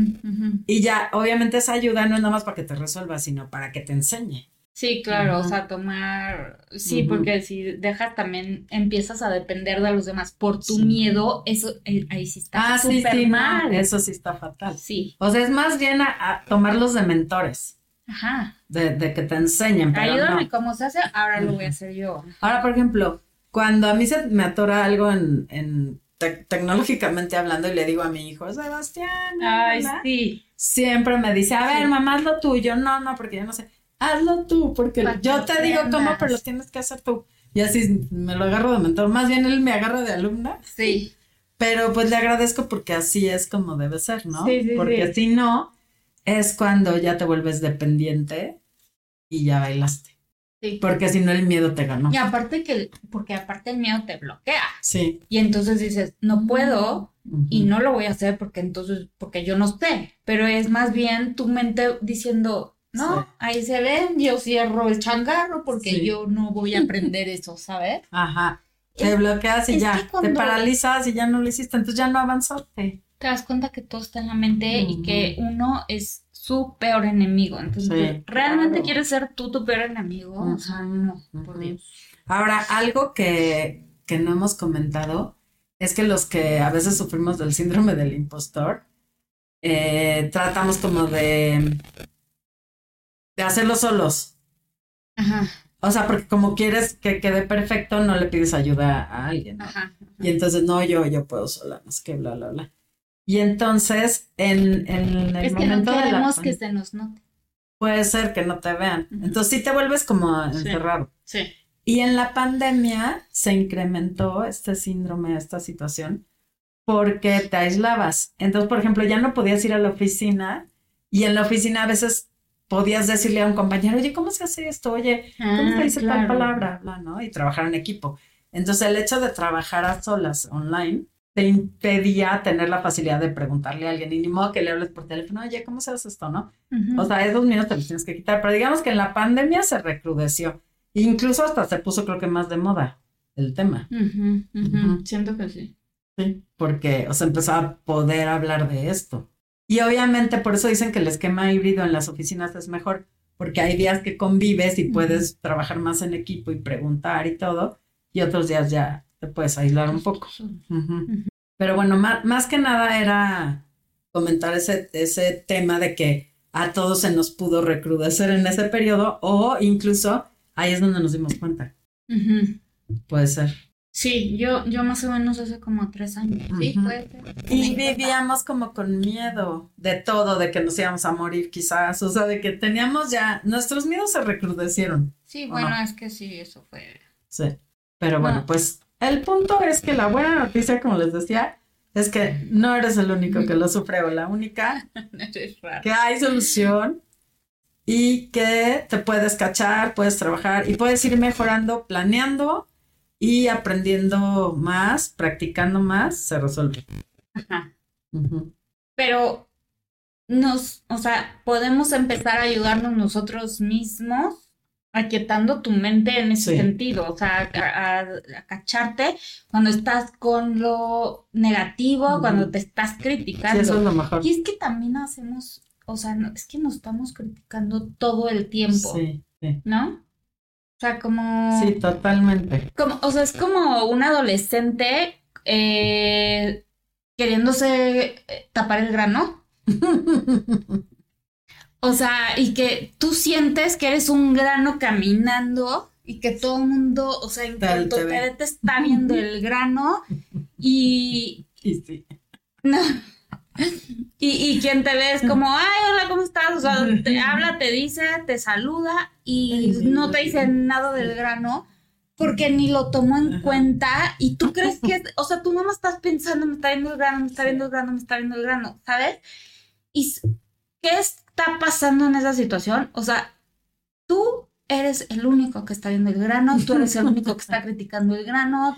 Y ya, obviamente esa ayuda no es nada más para que te resuelva, sino para que te enseñe. Sí, claro, o sea, tomar, sí, porque si dejas también, empiezas a depender de los demás por tu Sí. miedo, eso eh, ahí sí está Ah, sí, súper sí, no, mal. eso sí está fatal. Sí, O sea, es más bien a, a tomarlos de mentores, ajá. de, de que te enseñen, pero Ayúdame no. cómo se hace, ahora lo voy a hacer yo. Ahora, por ejemplo, cuando a mí se me atora algo en, en tec- tecnológicamente hablando y le digo a mi hijo, Sebastián, Ay, ¿verdad?", sí. siempre me dice, a ver, mamá, haz lo tuyo. No, no, porque yo no sé. Hazlo tú, porque yo te digo cómo, pero lo tienes que hacer tú. Y así me lo agarro de mentor. Más bien él me agarra de alumna, Sí. pero pues le agradezco porque así es como debe ser, ¿no? Sí, sí, porque sí. si no, es cuando ya te vuelves dependiente y ya bailaste. Sí. Porque si no, el miedo te ganó. Y aparte que, porque aparte el miedo te bloquea. Sí. Y entonces dices, no puedo y Ujú. no lo voy a hacer porque entonces, porque yo no sé. Pero es más bien tu mente diciendo, no, Sí. ahí se ven, yo cierro el changarro porque Sí. yo no voy a aprender eso, ¿sabes? Ajá. Te Es- bloqueas y ya. Te paralizas y ya no lo hiciste. Entonces ya no avanzaste. Te das cuenta que todo está en la mente y que uno es su peor enemigo. Entonces, Sí, ¿realmente claro. quieres ser tú tu peor enemigo? O sea, no, por. Dios. Ahora, algo que, que no hemos comentado es que los que a veces sufrimos del síndrome del impostor, eh, tratamos como de, de hacerlo solos. Ajá, O sea, porque como quieres que quede perfecto, no le pides ayuda a alguien. ¿no? ajá. Y entonces, no, yo, yo puedo sola, sé qué, bla, bla, bla. Y entonces, en, en el Es que no momento de la queremos que se nos note. puede ser que no te vean. Entonces, sí te vuelves como Sí. encerrado. Sí. Y en la pandemia se incrementó este síndrome, esta situación, porque te aislabas. Entonces, por ejemplo, ya no podías ir a la oficina y en la oficina a veces podías decirle a un compañero, oye, ¿cómo se hace esto? Oye, ¿cómo se Ah, dice tal palabra? Bla, ¿no? Y trabajar en equipo. Entonces, el hecho de trabajar a solas online te impedía tener la facilidad de preguntarle a alguien y ni modo que le hables por teléfono, oye, ¿cómo se hace esto? ¿No? O sea, esos minutos te los tienes que quitar. Pero digamos que en la pandemia se recrudeció. Incluso hasta se puso, creo que más de moda el tema. Siento que sí. Sí. Porque, o sea, empezaba a poder hablar de esto. Y obviamente por eso dicen que el esquema híbrido en las oficinas es mejor, porque hay días que convives y puedes trabajar más en equipo y preguntar y todo, y otros días ya te puedes aislar un poco. Pero bueno, ma- más, que nada era comentar ese, ese tema de que a todos se nos pudo recrudecer en ese periodo o incluso ahí es donde nos dimos cuenta. Puede ser. Sí, yo, yo más o menos hace como tres años. Sí, puede ser. Y vivíamos como con miedo de todo, de que nos íbamos a morir quizás, o sea, de que teníamos ya, nuestros miedos se recrudecieron. Sí, ¿O bueno, no? es que sí, eso fue. Sí. Pero bueno, No. pues el punto es que la buena noticia, como les decía, es que no eres el único que lo sufre o la única, *laughs* es raro. que hay solución y que te puedes cachar, puedes trabajar y puedes ir mejorando, planeando y aprendiendo más, practicando más, se resuelve. Ajá. Pero nos, o sea, podemos empezar a ayudarnos nosotros mismos aquietando tu mente en ese Sí. sentido, o sea, a, a- a cacharte cuando estás con lo negativo, cuando te estás Sí, criticando. eso es lo mejor. Y es que también hacemos, o sea, no- es que nos estamos criticando todo el tiempo, Sí, sí. ¿no? O sea, como, Sí, totalmente. como, o sea, es como un adolescente eh, queriéndose eh, tapar el grano. *laughs* O sea, y que tú sientes que eres un grano caminando y que todo el mundo, o sea, en cuanto te te está viendo el grano *laughs* y, Y sí. no. Y, y quien te ve es como, ay, hola, ¿cómo estás? O sea, te *laughs* habla, te dice, te saluda y no te dice nada del grano porque ni lo tomó en Ajá. cuenta y tú *laughs* crees que, es- o sea, tú nomás estás pensando, me está viendo el grano, me está viendo el grano, me está viendo el grano, ¿sabes? ¿Y qué está pasando en esa situación? O sea, tú eres el único que está viendo el grano, tú eres el único que está *laughs* criticando el grano,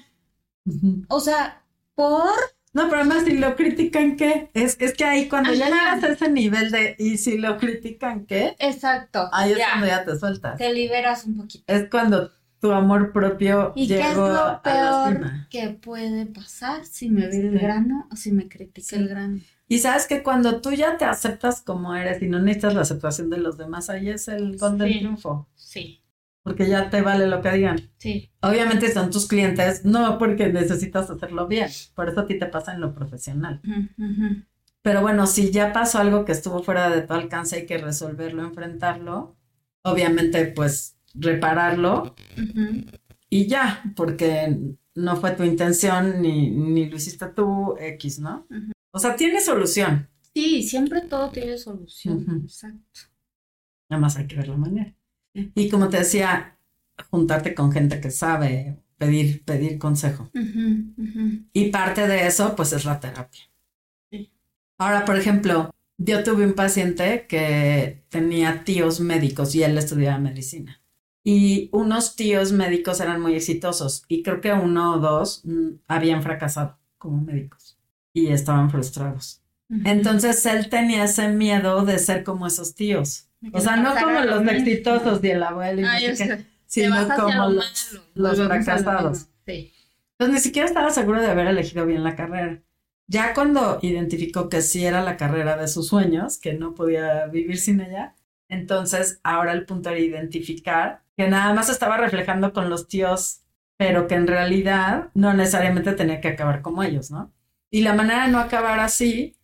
o sea, por... No, pero además, si lo critican, ¿qué? Es, es que ahí cuando ya Ajá. llegas a ese nivel de, y si lo critican, ¿qué? Exacto. Ahí es ya, cuando ya te sueltas. te liberas un poquito. Es cuando tu amor propio ¿Y qué es llegó lo peor que puede pasar si me ve el grano o si me critica Sí. el grano? Y sabes que cuando tú ya te aceptas como eres y no necesitas la aceptación de los demás, ahí es el don del triunfo, Sí, porque ya te vale lo que digan. sí. Obviamente son tus clientes, no porque necesitas hacerlo bien, por eso a ti te pasa en lo profesional. Pero bueno, si ya pasó algo que estuvo fuera de tu alcance, hay que resolverlo, enfrentarlo, obviamente pues repararlo y ya, porque no fue tu intención ni, ni lo hiciste tú X, ¿no? O sea, tiene solución, Sí, siempre todo tiene solución. Exacto. nada más hay que ver la manera. Y como te decía, juntarte con gente que sabe, pedir, pedir consejo. Y parte de eso, pues, es la terapia. Sí. Ahora, por ejemplo, yo tuve un paciente que tenía tíos médicos y él estudiaba medicina. Y unos tíos médicos eran muy exitosos y creo que uno o dos mm, habían fracasado como médicos y estaban frustrados. Entonces él tenía ese miedo de ser como esos tíos. O sea, no como lo los exitosos y el abuelo y no Ah, sé qué, sino como lo los, malo. los Volvemos a lo fracasados. Sí. Entonces ni siquiera estaba seguro de haber elegido bien la carrera. Ya cuando identificó que sí era la carrera de sus sueños, que no podía vivir sin ella, entonces ahora el punto era identificar que nada más estaba reflejando con los tíos, pero que en realidad no necesariamente tenía que acabar como ellos, ¿no? Y la manera de no acabar así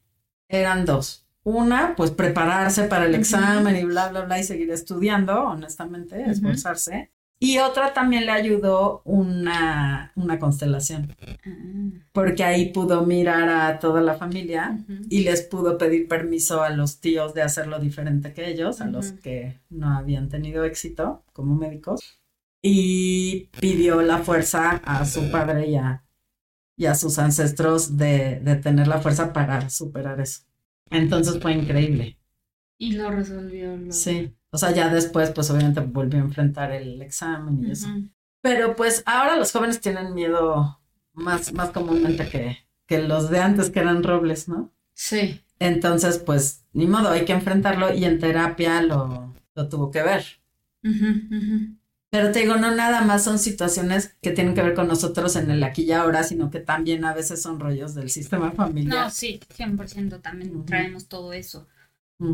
eran dos. Una, pues prepararse para el examen y bla, bla, bla, y seguir estudiando, honestamente, esforzarse. Y otra también le ayudó una, una constelación, Ah, porque ahí pudo mirar a toda la familia y les pudo pedir permiso a los tíos de hacerlo diferente que ellos, a los que no habían tenido éxito como médicos, y pidió la fuerza a su padre y a, y a sus ancestros de, de tener la fuerza para superar eso. Entonces fue increíble. Y lo resolvió. lo- Sí. O sea, ya después, pues obviamente volvió a enfrentar el examen y eso. Pero pues ahora los jóvenes tienen miedo más, más comúnmente que, que los de antes, que eran robles, ¿no? Sí. Entonces, pues, ni modo, hay que enfrentarlo y en terapia lo, lo tuvo que ver. Pero te digo, no nada más son situaciones que tienen que ver con nosotros en el aquí y ahora, sino que también a veces son rollos del sistema familiar. No, sí, 100% también traemos todo eso.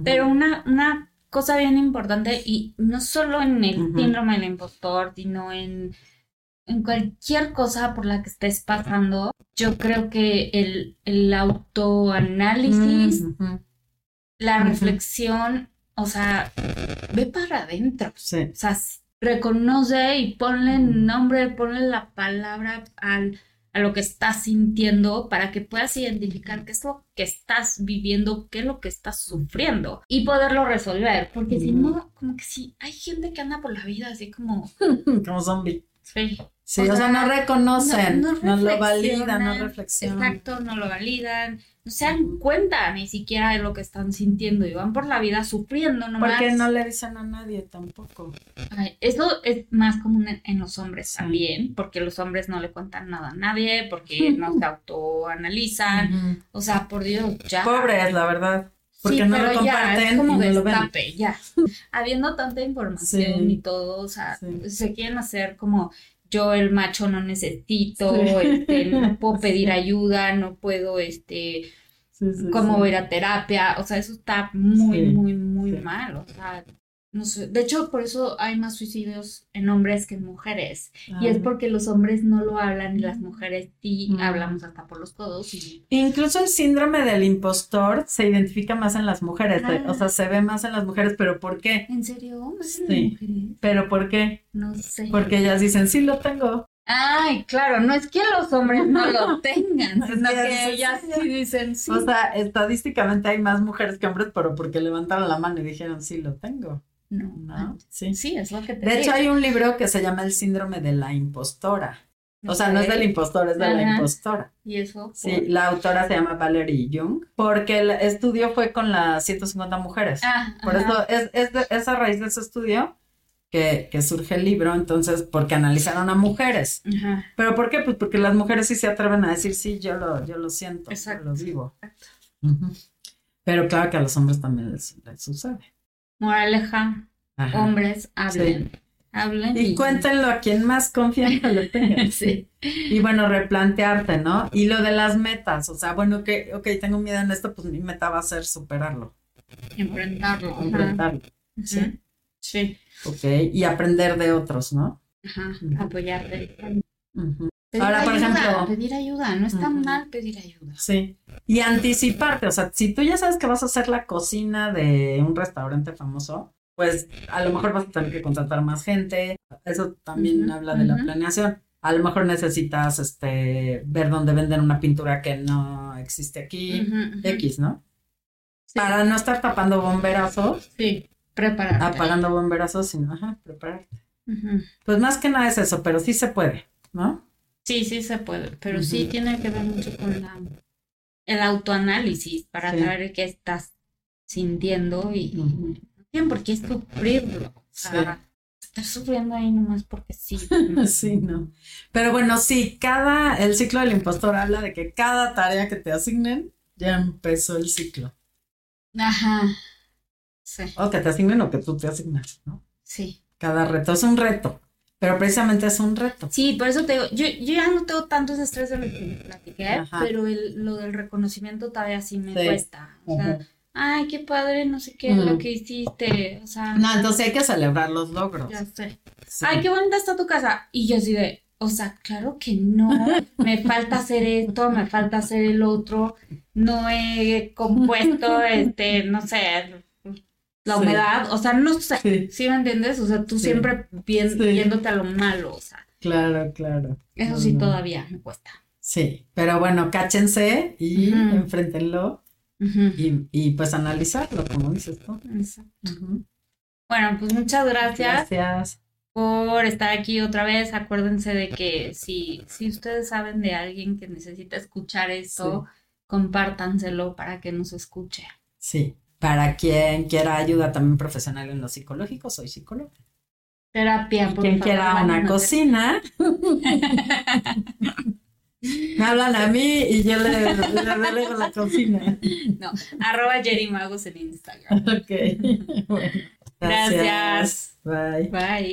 Pero una, una cosa bien importante, y no solo en el síndrome del impostor, sino en, en cualquier cosa por la que estés pasando, yo creo que el, el autoanálisis, la reflexión o sea, ve para adentro. Sí. O sea, reconoce y ponle nombre, ponle la palabra al, a lo que estás sintiendo para que puedas identificar qué es lo que estás viviendo, qué es lo que estás sufriendo y poderlo resolver. Porque si no, como que sí, hay gente que anda por la vida así como, *laughs* Como zombie. sí, Sí, O o, sea, sea, no reconocen, no, lo validan, no reflexionan. Exacto, no lo validan, no se dan cuenta ni siquiera de lo que están sintiendo y van por la vida sufriendo nomás. Porque no le dicen a nadie tampoco. Ay, eso es más común en, en los hombres Sí. también, porque los hombres no le cuentan nada a nadie, porque *laughs* no se autoanalizan, o sea, por Dios, ya. Pobres, la verdad. Porque Sí, no pero lo ya, comparten es como y no lo ven. destape, ya. *laughs* Habiendo tanta información Sí. y todo, o sea, se quieren hacer como yo el macho no necesito, Sí. este, no *laughs* puedo pedir ayuda, no puedo, este, Sí, cómo ir a terapia, o sea, eso está muy, muy, muy mal, o sea, no sé, de hecho, por eso hay más suicidios en hombres que en mujeres, y es Ah. porque los hombres no lo hablan y las mujeres sí hablamos hasta por los codos y... Incluso el síndrome del impostor se identifica más en las mujeres, Ah. o sea, se ve más en las mujeres, pero ¿por qué? ¿En serio? ¿Más en Sí. mujeres? ¿Pero por qué? No sé. Porque ellas dicen, sí lo tengo. Ay, claro, no es que los hombres no lo *laughs* tengan, sino que ellas sí. sí dicen sí. O sea, estadísticamente hay más mujeres que hombres, pero porque levantaron la mano y dijeron, sí lo tengo. No, ¿No? Sí. Sí, es lo que te De hecho, hay un libro que se llama El síndrome de la impostora. O sea, no es del impostor, es de la impostora. Y eso. Sí, la autora se llama Valerie Young, porque el estudio fue con las 150 mujeres. Ah, Por ajá. eso es, es, de- es a raíz de ese estudio que, que surge el libro, entonces, porque analizaron a mujeres. Ajá. ¿Pero por qué? Pues porque las mujeres sí se atreven a decir, sí, yo lo, yo lo siento, yo Exacto. lo vivo. Ujú. Pero claro que a los hombres también les, les sucede. Moraleja, Ajá. hombres, hablen. Hablen Y cuéntenlo a quien más confianza le tengan. Sí. Y bueno, replantearte, ¿no? Y lo de las metas, o sea, bueno, que, ok, tengo miedo en esto, pues mi meta va a ser superarlo, Enfrentarlo. enfrentarlo. Sí. Sí. ok, y aprender de otros, ¿no? Ajá. Apoyarte. Ujú. Pedir Ahora, por ejemplo- Pedir ayuda. No está Ujú. mal pedir ayuda. Sí. Y anticiparte, o sea, si tú ya sabes que vas a hacer la cocina de un restaurante famoso, pues a lo mejor vas a tener que contratar más gente. Eso también habla de la planeación. A lo mejor necesitas este ver dónde venden una pintura que no existe aquí. X, ¿no? Sí. Para no estar tapando bomberazos, Sí. Prepararte. apagando bomberazos, sino ajá, prepararte. Pues más que nada es eso, pero sí se puede, ¿no? Sí, sí se puede, pero sí tiene que ver mucho con la, el autoanálisis para Sí. saber qué estás sintiendo y Ujú. no tienen por qué sufrirlo. O sea, estar sufriendo ahí nomás porque sí. *laughs* Sí, no. Pero bueno, sí, cada, el ciclo del impostor habla de que cada tarea que te asignen, ya empezó el ciclo. Ajá. Sí, O que te asignen o que tú te asignas, ¿no? sí. Cada reto es un reto, pero precisamente es un reto. Sí, por eso te digo, yo, yo ya no tengo tanto ese estrés de lo que platiqué, pero el, lo del reconocimiento todavía sí me Sí. cuesta. O sea, ay, qué padre, no sé qué, lo que hiciste. O sea, No, entonces hay que celebrar los logros. ya sé. Sí. Ay, qué bonita está tu casa. Y yo así de, o sea, claro que no, me falta hacer esto, me falta hacer el otro, no he compuesto, este, no sé, la Sí. humedad, o sea, no sé, Sí. ¿sí me entiendes? O sea, tú Sí. siempre viéndote a lo malo, o sea, Claro, claro. eso No, sí no. todavía me cuesta. Sí, pero bueno, cáchense y Ujú. enfréntenlo y, y pues analizarlo, como dices tú. Exacto. Bueno, pues muchas gracias Gracias. por estar aquí otra vez. Acuérdense de que si, si ustedes saben de alguien que necesita escuchar esto, compártanselo para que nos escuche. Sí, para quien quiera ayuda también profesional en lo psicológico, soy psicóloga. Terapia, por quien favor, quiera una cocina, *laughs* me hablan a mí y yo le, le delego la cocina. No, arroba Jerry Magos en Instagram. Ok. *laughs* Bueno, Gracias. Bye. Bye.